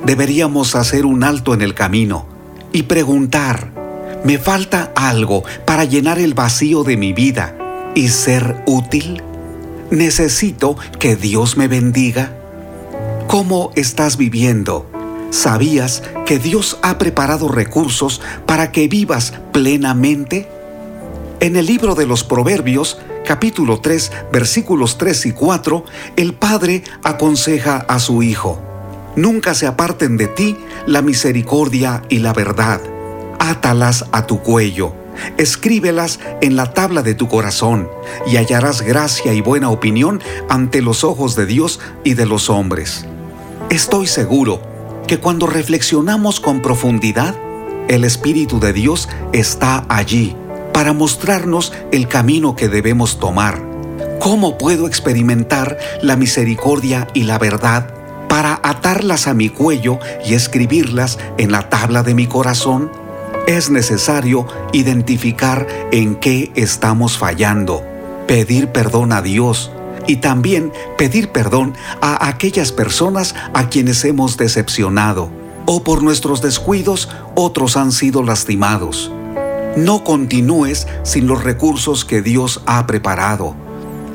Deberíamos hacer un alto en el camino y preguntar, ¿me falta algo para llenar el vacío de mi vida y ser útil? ¿Necesito que Dios me bendiga? ¿Cómo estás viviendo? ¿Sabías que Dios ha preparado recursos para que vivas plenamente? En el libro de los Proverbios, capítulo 3, versículos 3 y 4, el Padre aconseja a su Hijo, Nunca se aparten de ti la misericordia y la verdad. Átalas a tu cuello, escríbelas en la tabla de tu corazón, y hallarás gracia y buena opinión ante los ojos de Dios y de los hombres. Estoy seguro que cuando reflexionamos con profundidad, el Espíritu de Dios está allí para mostrarnos el camino que debemos tomar. ¿Cómo puedo experimentar la misericordia y la verdad para atarlas a mi cuello y escribirlas en la tabla de mi corazón? Es necesario identificar en qué estamos fallando, pedir perdón a Dios y también pedir perdón a aquellas personas a quienes hemos decepcionado o por nuestros descuidos otros han sido lastimados. No continúes sin los recursos que Dios ha preparado.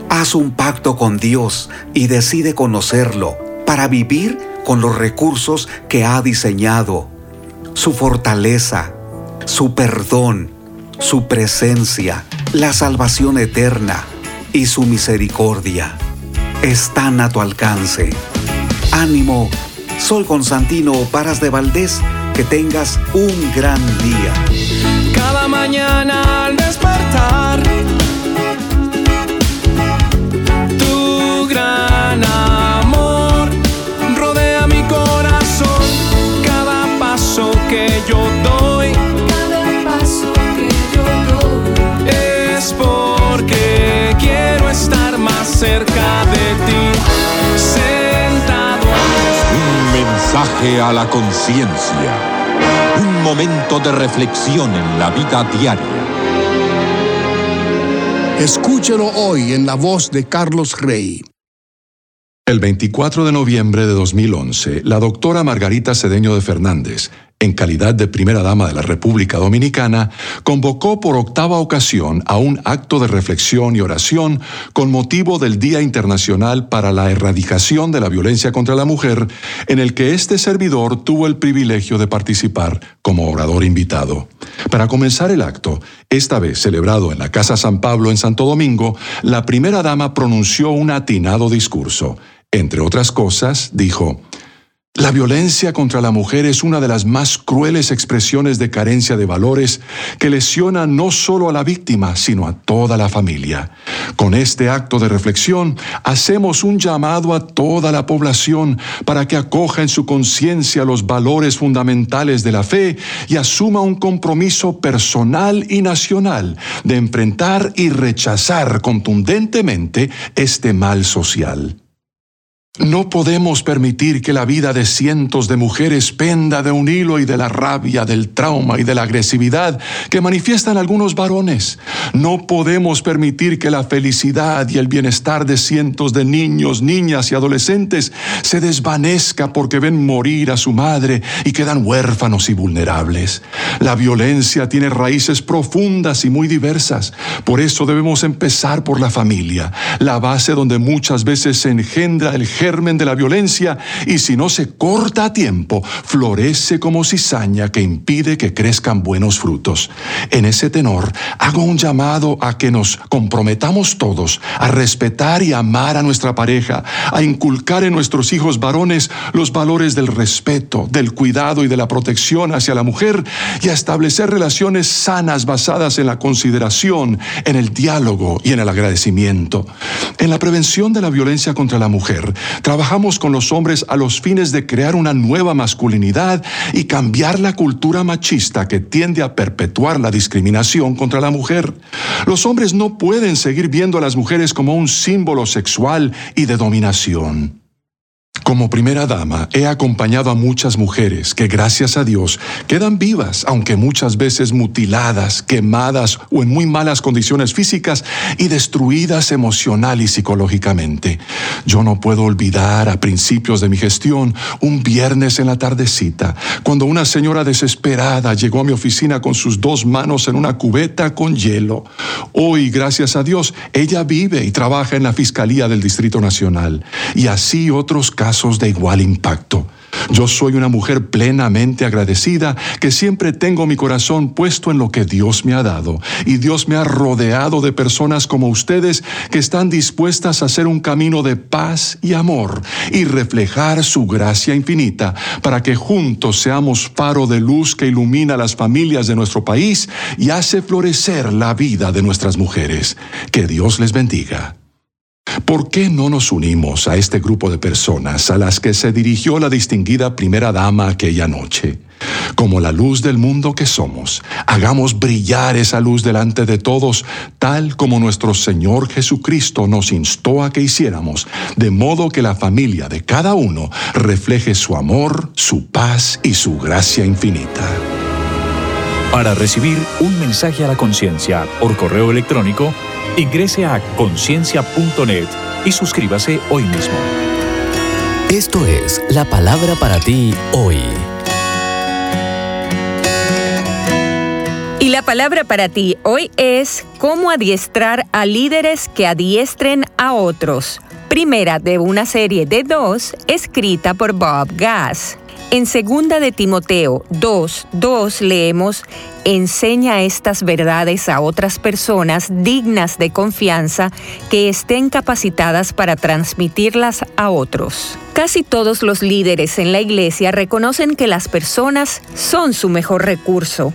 Haz un pacto con Dios y decide conocerlo para vivir con los recursos que ha diseñado. Su fortaleza, su perdón, su presencia, la salvación eterna y su misericordia están a tu alcance. Ánimo, soy Constantino Paras de Valdés, que tengas un gran día. Cada mañana al despertar, tu gran amor rodea mi corazón. Cada paso que yo doy, Cada paso que yo doy es porque quiero estar más cerca de ti. Sentado Un mensaje Mensaje a la conciencia. Momento de reflexión en la vida diaria. Escúchelo hoy en la voz de Carlos Rey. El 24 de noviembre de 2011, la doctora Margarita Cedeño de Fernández, en calidad de primera dama de la República Dominicana, convocó por octava ocasión a un acto de reflexión y oración con motivo del Día Internacional para la Erradicación de la Violencia contra la Mujer, en el que este servidor tuvo el privilegio de participar como orador invitado. Para comenzar el acto, esta vez celebrado en la Casa San Pablo en Santo Domingo, la primera dama pronunció un atinado discurso. Entre otras cosas, dijo, la violencia contra la mujer es una de las más crueles expresiones de carencia de valores que lesiona no solo a la víctima, sino a toda la familia. Con este acto de reflexión, hacemos un llamado a toda la población para que acoja en su conciencia los valores fundamentales de la fe y asuma un compromiso personal y nacional de enfrentar y rechazar contundentemente este mal social. No podemos permitir que la vida de cientos de mujeres penda de un hilo y de la rabia, del trauma y de la agresividad que manifiestan algunos varones. No podemos permitir que la felicidad y el bienestar de cientos de niños, niñas y adolescentes se desvanezca porque ven morir a su madre y quedan huérfanos y vulnerables. La violencia tiene raíces profundas y muy diversas. Por eso debemos empezar por la familia, la base donde muchas veces se engendra el de la violencia y si no se corta a tiempo, florece como cizaña que impide que crezcan buenos frutos. En ese tenor, hago un llamado a que nos comprometamos todos a respetar y amar a nuestra pareja, a inculcar en nuestros hijos varones los valores del respeto, del cuidado y de la protección hacia la mujer y a establecer relaciones sanas basadas en la consideración, en el diálogo y en el agradecimiento. En la prevención de la violencia contra la mujer, Trabajamos con los hombres a los fines de crear una nueva masculinidad y cambiar la cultura machista que tiende a perpetuar la discriminación contra la mujer. Los hombres no pueden seguir viendo a las mujeres como un símbolo sexual y de dominación. Como primera dama, he acompañado a muchas mujeres que, gracias a Dios, quedan vivas, aunque muchas veces mutiladas, quemadas o en muy malas condiciones físicas y destruidas emocional y psicológicamente. Yo no puedo olvidar a principios de mi gestión un viernes en la tardecita, cuando una señora desesperada llegó a mi oficina con sus dos manos en una cubeta con hielo. Hoy, gracias a Dios, ella vive y trabaja en la Fiscalía del Distrito Nacional. Y así otros casos de igual impacto. Yo soy una mujer plenamente agradecida que siempre tengo mi corazón puesto en lo que Dios me ha dado. Y Dios me ha rodeado de personas como ustedes que están dispuestas a hacer un camino de paz y amor y reflejar su gracia infinita para que juntos seamos faro de luz que ilumina las familias de nuestro país y hace florecer la vida de nuestras mujeres. Que Dios les bendiga. ¿Por qué no nos unimos a este grupo de personas a las que se dirigió la distinguida primera dama aquella noche? Como la luz del mundo que somos, hagamos brillar esa luz delante de todos, tal como nuestro Señor Jesucristo nos instó a que hiciéramos, de modo que la familia de cada uno refleje su amor, su paz y su gracia infinita. Para recibir un mensaje a la conciencia por correo electrónico, Ingrese a conciencia.net y suscríbase hoy mismo. Esto es la palabra para ti hoy. Y la palabra para ti hoy es cómo adiestrar a líderes que adiestren a otros. Primera de una serie de dos escrita por Bob Gass. En segunda de Timoteo 2:2 leemos, enseña estas verdades a otras personas dignas de confianza que estén capacitadas para transmitirlas a otros. Casi todos los líderes en la iglesia reconocen que las personas son su mejor recurso,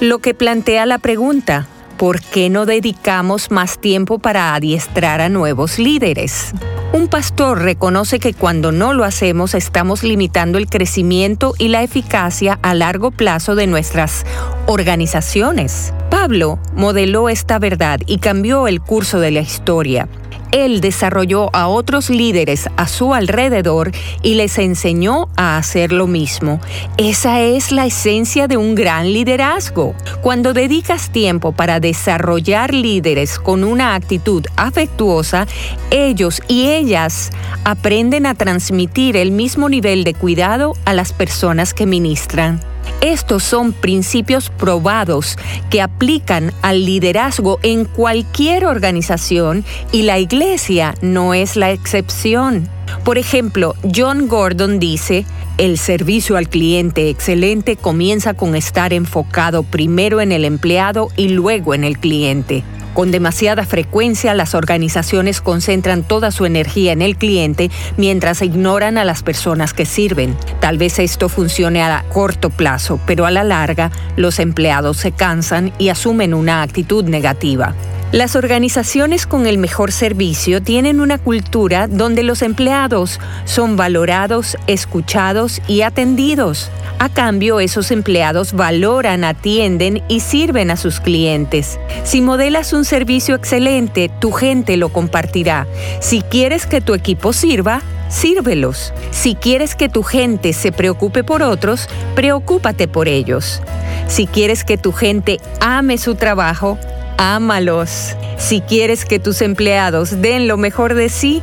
lo que plantea la pregunta, ¿por qué no dedicamos más tiempo para adiestrar a nuevos líderes? Un pastor reconoce que cuando no lo hacemos estamos limitando el crecimiento y la eficacia a largo plazo de nuestras organizaciones. Pablo modeló esta verdad y cambió el curso de la historia. Él desarrolló a otros líderes a su alrededor y les enseñó a hacer lo mismo. Esa es la esencia de un gran liderazgo. Cuando dedicas tiempo para desarrollar líderes con una actitud afectuosa, ellos y ellas aprenden a transmitir el mismo nivel de cuidado a las personas que ministran. Estos son principios probados que aplican al liderazgo en cualquier organización y la iglesia no es la excepción. Por ejemplo, John Gordon dice, el servicio al cliente excelente comienza con estar enfocado primero en el empleado y luego en el cliente. Con demasiada frecuencia, las organizaciones concentran toda su energía en el cliente mientras ignoran a las personas que sirven. Tal vez esto funcione a corto plazo, pero a la larga, los empleados se cansan y asumen una actitud negativa. Las organizaciones con el mejor servicio tienen una cultura donde los empleados son valorados, escuchados y atendidos. A cambio, esos empleados valoran, atienden y sirven a sus clientes. Si modelas un servicio excelente, tu gente lo compartirá. Si quieres que tu equipo sirva, sírvelos. Si quieres que tu gente se preocupe por otros, preocúpate por ellos. Si quieres que tu gente ame su trabajo, ámalos. Si quieres que tus empleados den lo mejor de sí,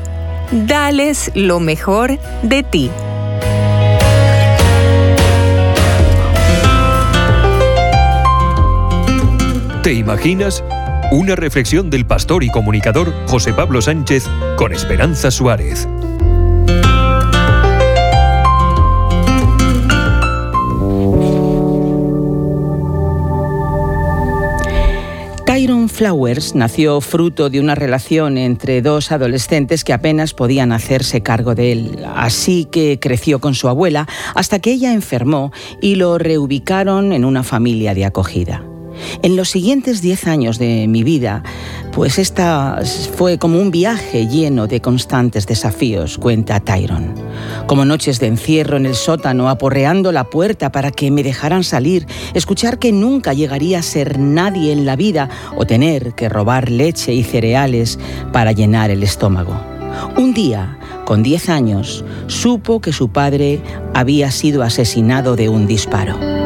dales lo mejor de ti. ¿Te imaginas? Una reflexión del pastor y comunicador José Pablo Sánchez con Esperanza Suárez. Tyron Flowers nació fruto de una relación entre dos adolescentes que apenas podían hacerse cargo de él, así que creció con su abuela hasta que ella enfermó y lo reubicaron en una familia de acogida. En los siguientes 10 años de mi vida, pues esta fue como un viaje lleno de constantes desafíos, cuenta Tyron. Como noches de encierro en el sótano, aporreando la puerta para que me dejaran salir, escuchar que nunca llegaría a ser nadie en la vida o tener que robar leche y cereales para llenar el estómago. Un día, con 10 años, supo que su padre había sido asesinado de un disparo.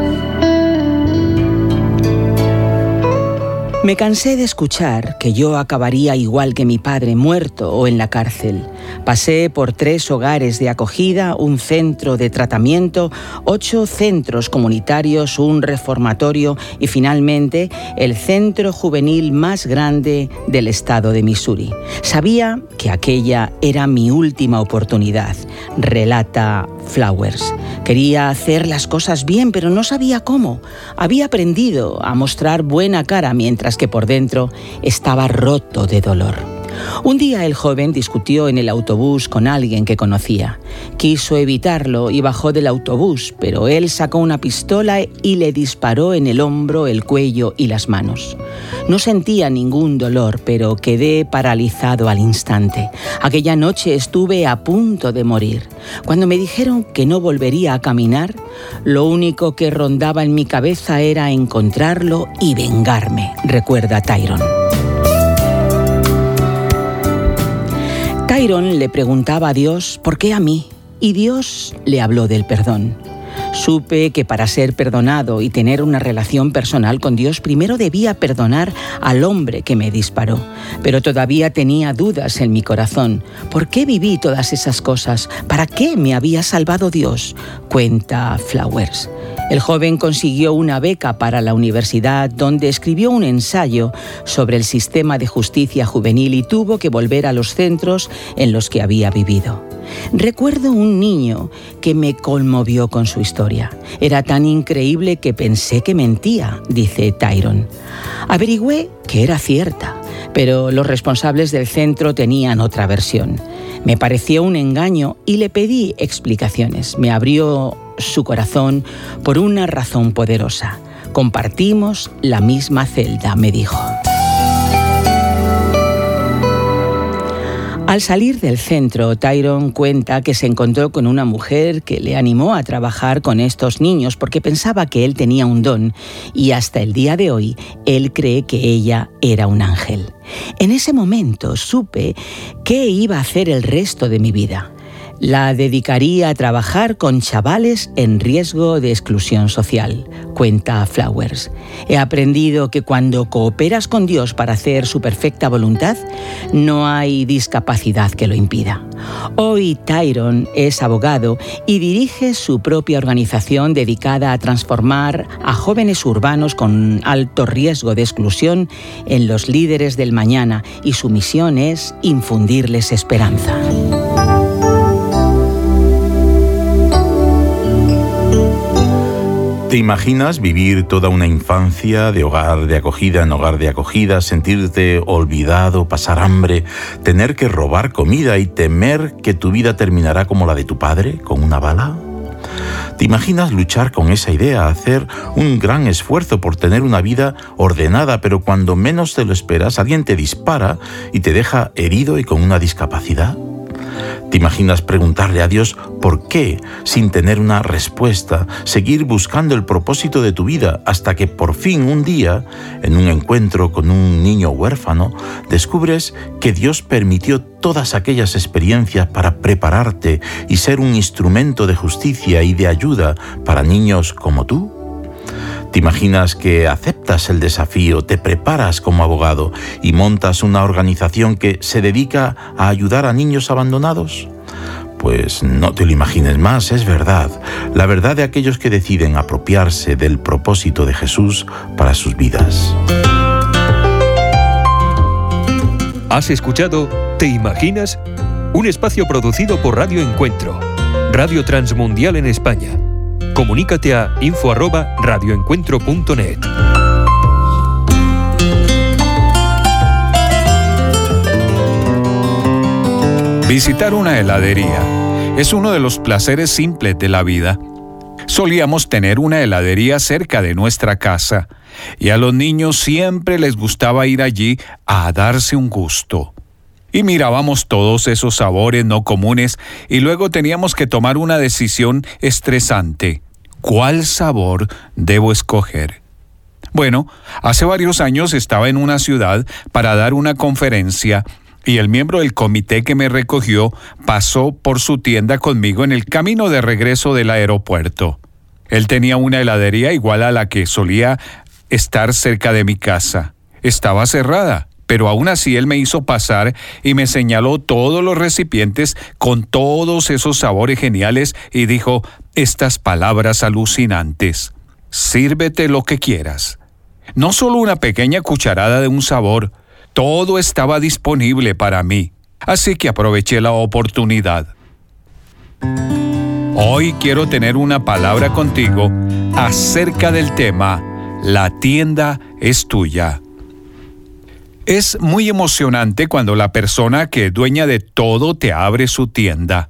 Me cansé de escuchar que yo acabaría igual que mi padre muerto o en la cárcel. Pasé por tres hogares de acogida, un centro de tratamiento, ocho centros comunitarios, un reformatorio y finalmente el centro juvenil más grande del estado de Missouri. Sabía que aquella era mi última oportunidad, relata Flowers. Quería hacer las cosas bien, pero no sabía cómo. Había aprendido a mostrar buena cara mientras que por dentro estaba roto de dolor. Un día el joven discutió en el autobús con alguien que conocía. Quiso evitarlo y bajó del autobús, pero él sacó una pistola y le disparó en el hombro, el cuello y las manos. No sentía ningún dolor, pero quedé paralizado al instante. Aquella noche estuve a punto de morir. Cuando me dijeron que no volvería a caminar, lo único que rondaba en mi cabeza era encontrarlo y vengarme, recuerda Tyron. Tyron le preguntaba a Dios, ¿por qué a mí? Y Dios le habló del perdón. Supe que para ser perdonado y tener una relación personal con Dios, primero debía perdonar al hombre que me disparó. Pero todavía tenía dudas en mi corazón. ¿Por qué viví todas esas cosas? ¿Para qué me había salvado Dios? Cuenta Flowers. El joven consiguió una beca para la universidad donde escribió un ensayo sobre el sistema de justicia juvenil y tuvo que volver a los centros en los que había vivido. Recuerdo un niño que me conmovió con su historia. Era tan increíble que pensé que mentía, dice Tyron. Averigüé que era cierta, pero los responsables del centro tenían otra versión. Me pareció un engaño y le pedí explicaciones. Me abrió su corazón por una razón poderosa. Compartimos la misma celda, me dijo. Al salir del centro, Tyron cuenta que se encontró con una mujer que le animó a trabajar con estos niños porque pensaba que él tenía un don y hasta el día de hoy él cree que ella era un ángel. En ese momento supe qué iba a hacer el resto de mi vida la dedicaría a trabajar con chavales en riesgo de exclusión social, cuenta Flowers. He aprendido que cuando cooperas con Dios para hacer su perfecta voluntad, no hay discapacidad que lo impida. Hoy Tyron es abogado y dirige su propia organización dedicada a transformar a jóvenes urbanos con alto riesgo de exclusión en los líderes del mañana y su misión es infundirles esperanza. ¿Te imaginas vivir toda una infancia de hogar de acogida en hogar de acogida, sentirte olvidado, pasar hambre, tener que robar comida y temer que tu vida terminará como la de tu padre, con una bala? ¿Te imaginas luchar con esa idea, hacer un gran esfuerzo por tener una vida ordenada, pero cuando menos te lo esperas alguien te dispara y te deja herido y con una discapacidad? ¿Te imaginas preguntarle a Dios por qué sin tener una respuesta, seguir buscando el propósito de tu vida hasta que por fin un día, en un encuentro con un niño huérfano, descubres que Dios permitió todas aquellas experiencias para prepararte y ser un instrumento de justicia y de ayuda para niños como tú? ¿Te imaginas que aceptas el desafío, te preparas como abogado y montas una organización que se dedica a ayudar a niños abandonados? Pues no te lo imagines más, es verdad, la verdad de aquellos que deciden apropiarse del propósito de Jesús para sus vidas. ¿Has escuchado Te Imaginas? Un espacio producido por Radio Encuentro, Radio Transmundial en España Comunícate a info@radioencuentro.net. Visitar una heladería es uno de los placeres simples de la vida. Solíamos tener una heladería cerca de nuestra casa y a los niños siempre les gustaba ir allí a darse un gusto. Y mirábamos todos esos sabores no comunes y luego teníamos que tomar una decisión estresante cuál sabor debo escoger. Bueno, hace varios años estaba en una ciudad para dar una conferencia y el miembro del comité que me recogió pasó por su tienda conmigo en el camino de regreso del aeropuerto. Él tenía una heladería igual a la que solía estar cerca de mi casa. Estaba cerrada, pero aún así él me hizo pasar y me señaló todos los recipientes con todos esos sabores geniales y dijo, estas palabras alucinantes. Sírvete lo que quieras. No solo una pequeña cucharada de un sabor, todo estaba disponible para mí, así que aproveché la oportunidad. Hoy quiero tener una palabra contigo acerca del tema La tienda es tuya. Es muy emocionante cuando la persona que es dueña de todo te abre su tienda.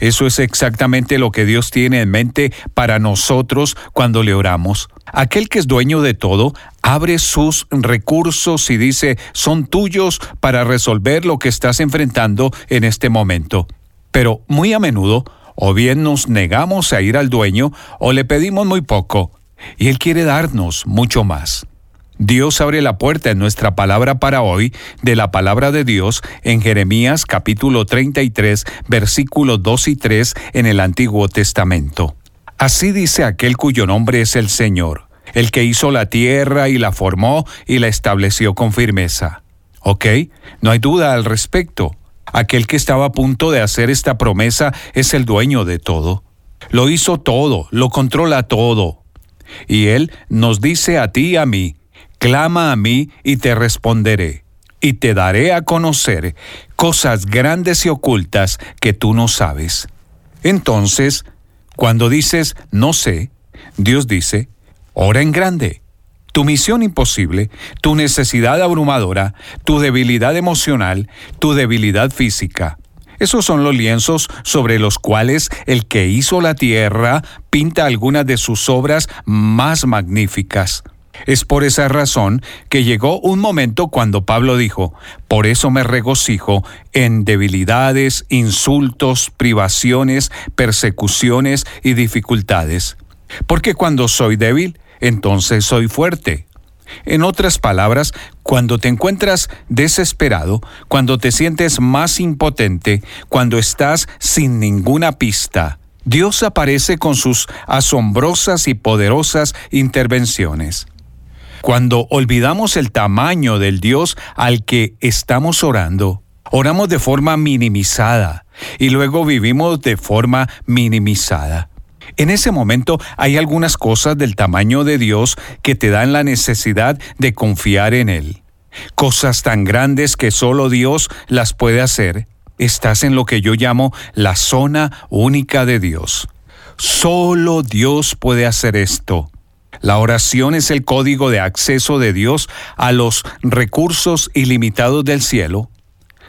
Eso es exactamente lo que Dios tiene en mente para nosotros cuando le oramos. Aquel que es dueño de todo abre sus recursos y dice, son tuyos para resolver lo que estás enfrentando en este momento. Pero muy a menudo, o bien nos negamos a ir al dueño o le pedimos muy poco, y Él quiere darnos mucho más. Dios abre la puerta en nuestra palabra para hoy de la palabra de Dios en Jeremías capítulo 33 versículos 2 y 3 en el Antiguo Testamento. Así dice aquel cuyo nombre es el Señor, el que hizo la tierra y la formó y la estableció con firmeza. ¿Ok? No hay duda al respecto. Aquel que estaba a punto de hacer esta promesa es el dueño de todo. Lo hizo todo, lo controla todo. Y Él nos dice a ti y a mí, Clama a mí y te responderé, y te daré a conocer cosas grandes y ocultas que tú no sabes. Entonces, cuando dices no sé, Dios dice, ora en grande. Tu misión imposible, tu necesidad abrumadora, tu debilidad emocional, tu debilidad física. Esos son los lienzos sobre los cuales el que hizo la tierra pinta algunas de sus obras más magníficas. Es por esa razón que llegó un momento cuando Pablo dijo, por eso me regocijo en debilidades, insultos, privaciones, persecuciones y dificultades. Porque cuando soy débil, entonces soy fuerte. En otras palabras, cuando te encuentras desesperado, cuando te sientes más impotente, cuando estás sin ninguna pista, Dios aparece con sus asombrosas y poderosas intervenciones. Cuando olvidamos el tamaño del Dios al que estamos orando, oramos de forma minimizada y luego vivimos de forma minimizada. En ese momento hay algunas cosas del tamaño de Dios que te dan la necesidad de confiar en Él. Cosas tan grandes que solo Dios las puede hacer. Estás en lo que yo llamo la zona única de Dios. Solo Dios puede hacer esto. La oración es el código de acceso de Dios a los recursos ilimitados del cielo.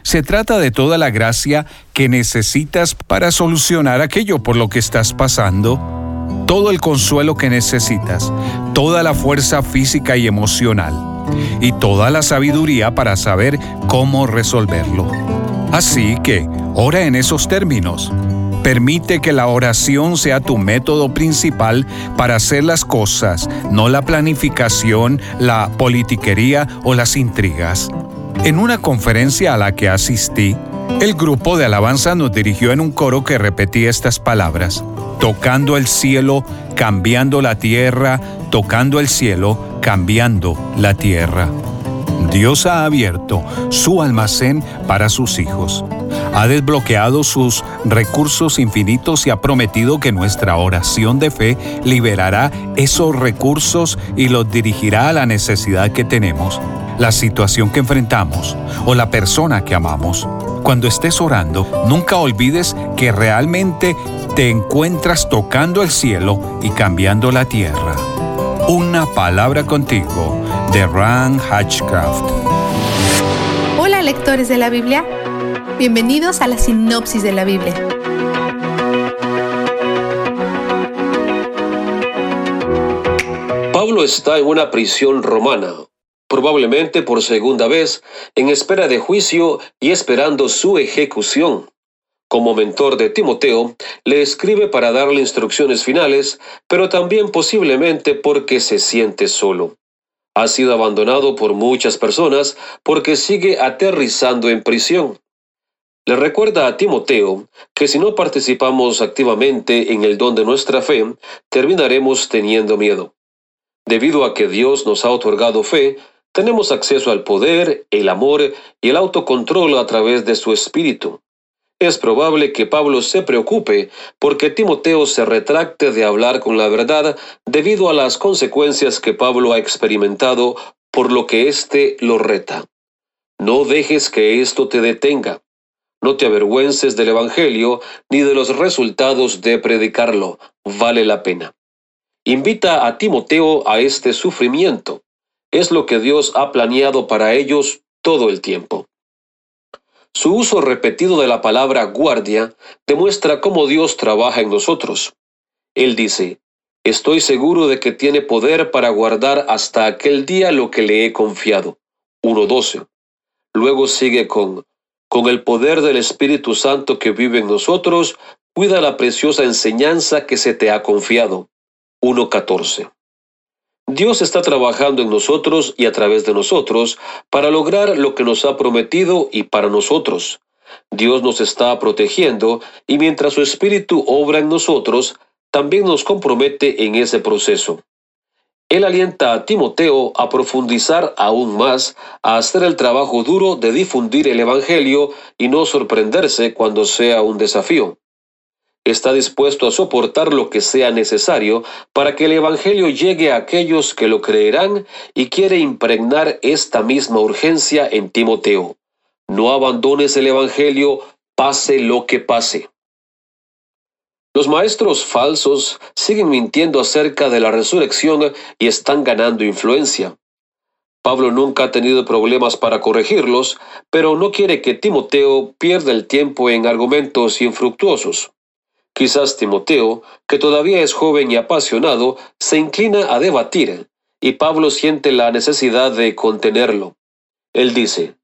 Se trata de toda la gracia que necesitas para solucionar aquello por lo que estás pasando, todo el consuelo que necesitas, toda la fuerza física y emocional, y toda la sabiduría para saber cómo resolverlo. Así que, ora en esos términos. Permite que la oración sea tu método principal para hacer las cosas, no la planificación, la politiquería o las intrigas. En una conferencia a la que asistí, el grupo de alabanza nos dirigió en un coro que repetía estas palabras, tocando el cielo, cambiando la tierra, tocando el cielo, cambiando la tierra. Dios ha abierto su almacén para sus hijos. Ha desbloqueado sus recursos infinitos y ha prometido que nuestra oración de fe liberará esos recursos y los dirigirá a la necesidad que tenemos, la situación que enfrentamos o la persona que amamos. Cuando estés orando, nunca olvides que realmente te encuentras tocando el cielo y cambiando la tierra. Una palabra contigo de Ran Hatchcraft. Hola lectores de la Biblia, bienvenidos a la sinopsis de la Biblia. Pablo está en una prisión romana, probablemente por segunda vez, en espera de juicio y esperando su ejecución. Como mentor de Timoteo, le escribe para darle instrucciones finales, pero también posiblemente porque se siente solo. Ha sido abandonado por muchas personas porque sigue aterrizando en prisión. Le recuerda a Timoteo que si no participamos activamente en el don de nuestra fe, terminaremos teniendo miedo. Debido a que Dios nos ha otorgado fe, tenemos acceso al poder, el amor y el autocontrol a través de su espíritu. Es probable que Pablo se preocupe porque Timoteo se retracte de hablar con la verdad debido a las consecuencias que Pablo ha experimentado por lo que éste lo reta. No dejes que esto te detenga. No te avergüences del Evangelio ni de los resultados de predicarlo. Vale la pena. Invita a Timoteo a este sufrimiento. Es lo que Dios ha planeado para ellos todo el tiempo. Su uso repetido de la palabra guardia demuestra cómo Dios trabaja en nosotros. Él dice, Estoy seguro de que tiene poder para guardar hasta aquel día lo que le he confiado. 1.12. Luego sigue con, con el poder del Espíritu Santo que vive en nosotros, cuida la preciosa enseñanza que se te ha confiado. 1.14. Dios está trabajando en nosotros y a través de nosotros para lograr lo que nos ha prometido y para nosotros. Dios nos está protegiendo y mientras su Espíritu obra en nosotros, también nos compromete en ese proceso. Él alienta a Timoteo a profundizar aún más, a hacer el trabajo duro de difundir el Evangelio y no sorprenderse cuando sea un desafío está dispuesto a soportar lo que sea necesario para que el Evangelio llegue a aquellos que lo creerán y quiere impregnar esta misma urgencia en Timoteo. No abandones el Evangelio, pase lo que pase. Los maestros falsos siguen mintiendo acerca de la resurrección y están ganando influencia. Pablo nunca ha tenido problemas para corregirlos, pero no quiere que Timoteo pierda el tiempo en argumentos infructuosos. Quizás Timoteo, que todavía es joven y apasionado, se inclina a debatir, y Pablo siente la necesidad de contenerlo. Él dice,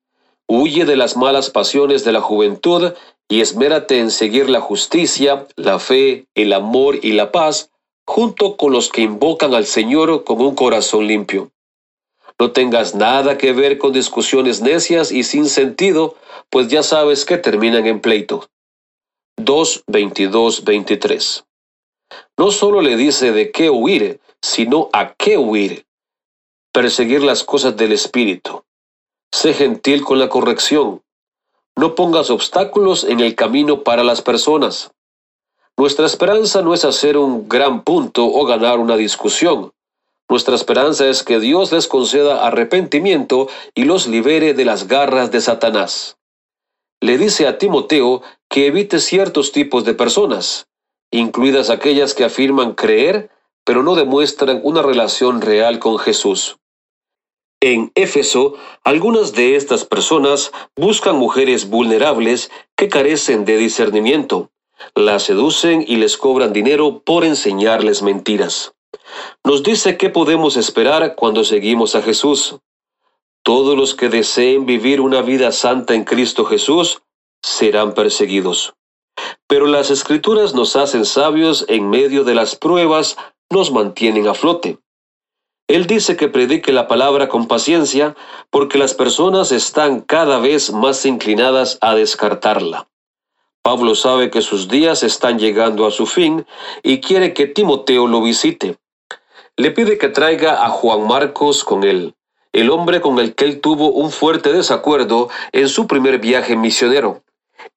Huye de las malas pasiones de la juventud y esmérate en seguir la justicia, la fe, el amor y la paz, junto con los que invocan al Señor con un corazón limpio. No tengas nada que ver con discusiones necias y sin sentido, pues ya sabes que terminan en pleito. 2, 22, 23. No solo le dice de qué huir, sino a qué huir. Perseguir las cosas del Espíritu. Sé gentil con la corrección. No pongas obstáculos en el camino para las personas. Nuestra esperanza no es hacer un gran punto o ganar una discusión. Nuestra esperanza es que Dios les conceda arrepentimiento y los libere de las garras de Satanás. Le dice a Timoteo que evite ciertos tipos de personas, incluidas aquellas que afirman creer, pero no demuestran una relación real con Jesús. En Éfeso, algunas de estas personas buscan mujeres vulnerables que carecen de discernimiento, las seducen y les cobran dinero por enseñarles mentiras. Nos dice qué podemos esperar cuando seguimos a Jesús. Todos los que deseen vivir una vida santa en Cristo Jesús serán perseguidos. Pero las escrituras nos hacen sabios en medio de las pruebas, nos mantienen a flote. Él dice que predique la palabra con paciencia porque las personas están cada vez más inclinadas a descartarla. Pablo sabe que sus días están llegando a su fin y quiere que Timoteo lo visite. Le pide que traiga a Juan Marcos con él, el hombre con el que él tuvo un fuerte desacuerdo en su primer viaje misionero.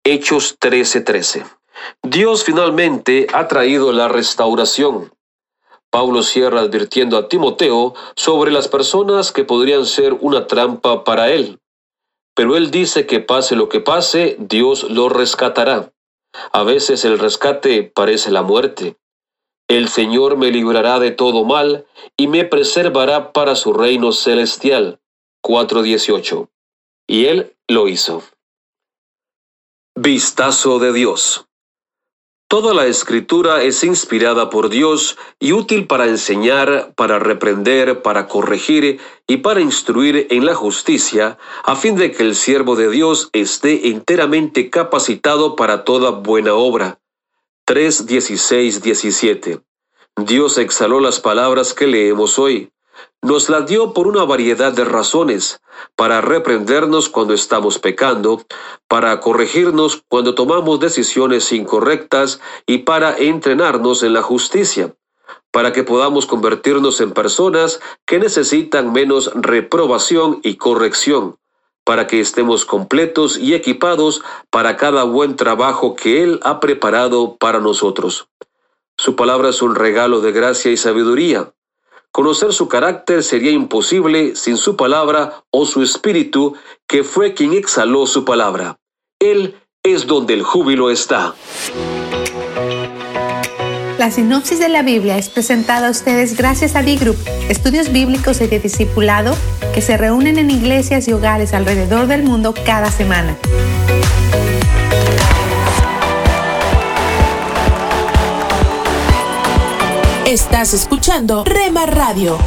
Hechos 13:13. Dios finalmente ha traído la restauración. Pablo cierra advirtiendo a Timoteo sobre las personas que podrían ser una trampa para él. Pero él dice que pase lo que pase, Dios lo rescatará. A veces el rescate parece la muerte. El Señor me librará de todo mal y me preservará para su reino celestial. 4.18. Y él lo hizo. Vistazo de Dios. Toda la escritura es inspirada por Dios y útil para enseñar, para reprender, para corregir y para instruir en la justicia, a fin de que el siervo de Dios esté enteramente capacitado para toda buena obra. 3, 16, 17. Dios exhaló las palabras que leemos hoy. Nos las dio por una variedad de razones, para reprendernos cuando estamos pecando, para corregirnos cuando tomamos decisiones incorrectas y para entrenarnos en la justicia, para que podamos convertirnos en personas que necesitan menos reprobación y corrección, para que estemos completos y equipados para cada buen trabajo que Él ha preparado para nosotros. Su palabra es un regalo de gracia y sabiduría. Conocer su carácter sería imposible sin su palabra o su espíritu, que fue quien exhaló su palabra. Él es donde el júbilo está. La sinopsis de la Biblia es presentada a ustedes gracias a D-Group, estudios bíblicos y de discipulado que se reúnen en iglesias y hogares alrededor del mundo cada semana. Estás escuchando Rema Radio.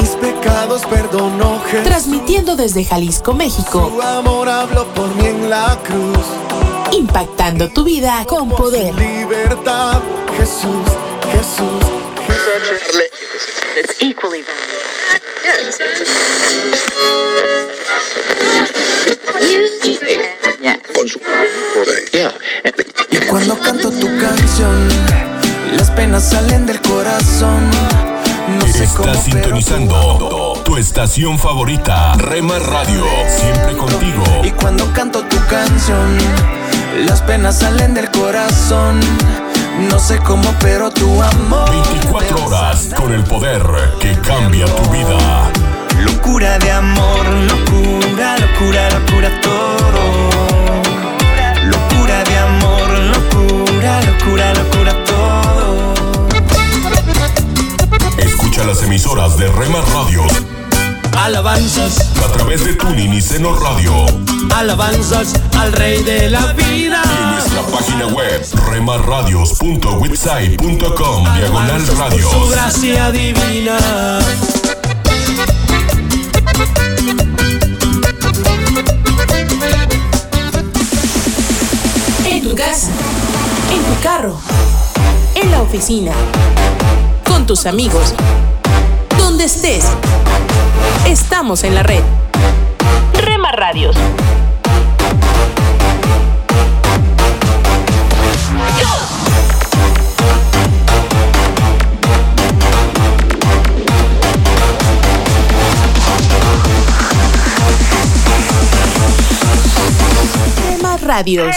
Mis pecados perdonó Jesús. Transmitiendo desde Jalisco, México. Su amor habló por mí en la cruz. Impactando tu vida con poder. Libertad, Jesús, Jesús. It's equally Y cuando canto tu canción, las penas salen del corazón. No sé cómo, Estás pero sintonizando tu estación favorita, Rema Radio, siempre contigo. Y cuando canto tu canción, las penas salen del corazón. No sé cómo, pero tu amor. 24 horas con el poder que cambia tu vida. Locura de amor, locura, locura, locura todo. Locura de amor, locura, locura, locura todo. escucha las emisoras de Rema Radio. Alabanzas. A través de Tuning y Seno Radio. Alabanzas al Rey de la Vida. Y en nuestra página web, remarradios.website.com, diagonal radio. Su gracia divina. En tu casa, en tu carro, en la oficina con tus amigos, donde estés. Estamos en la red. Rema Radios. Radios.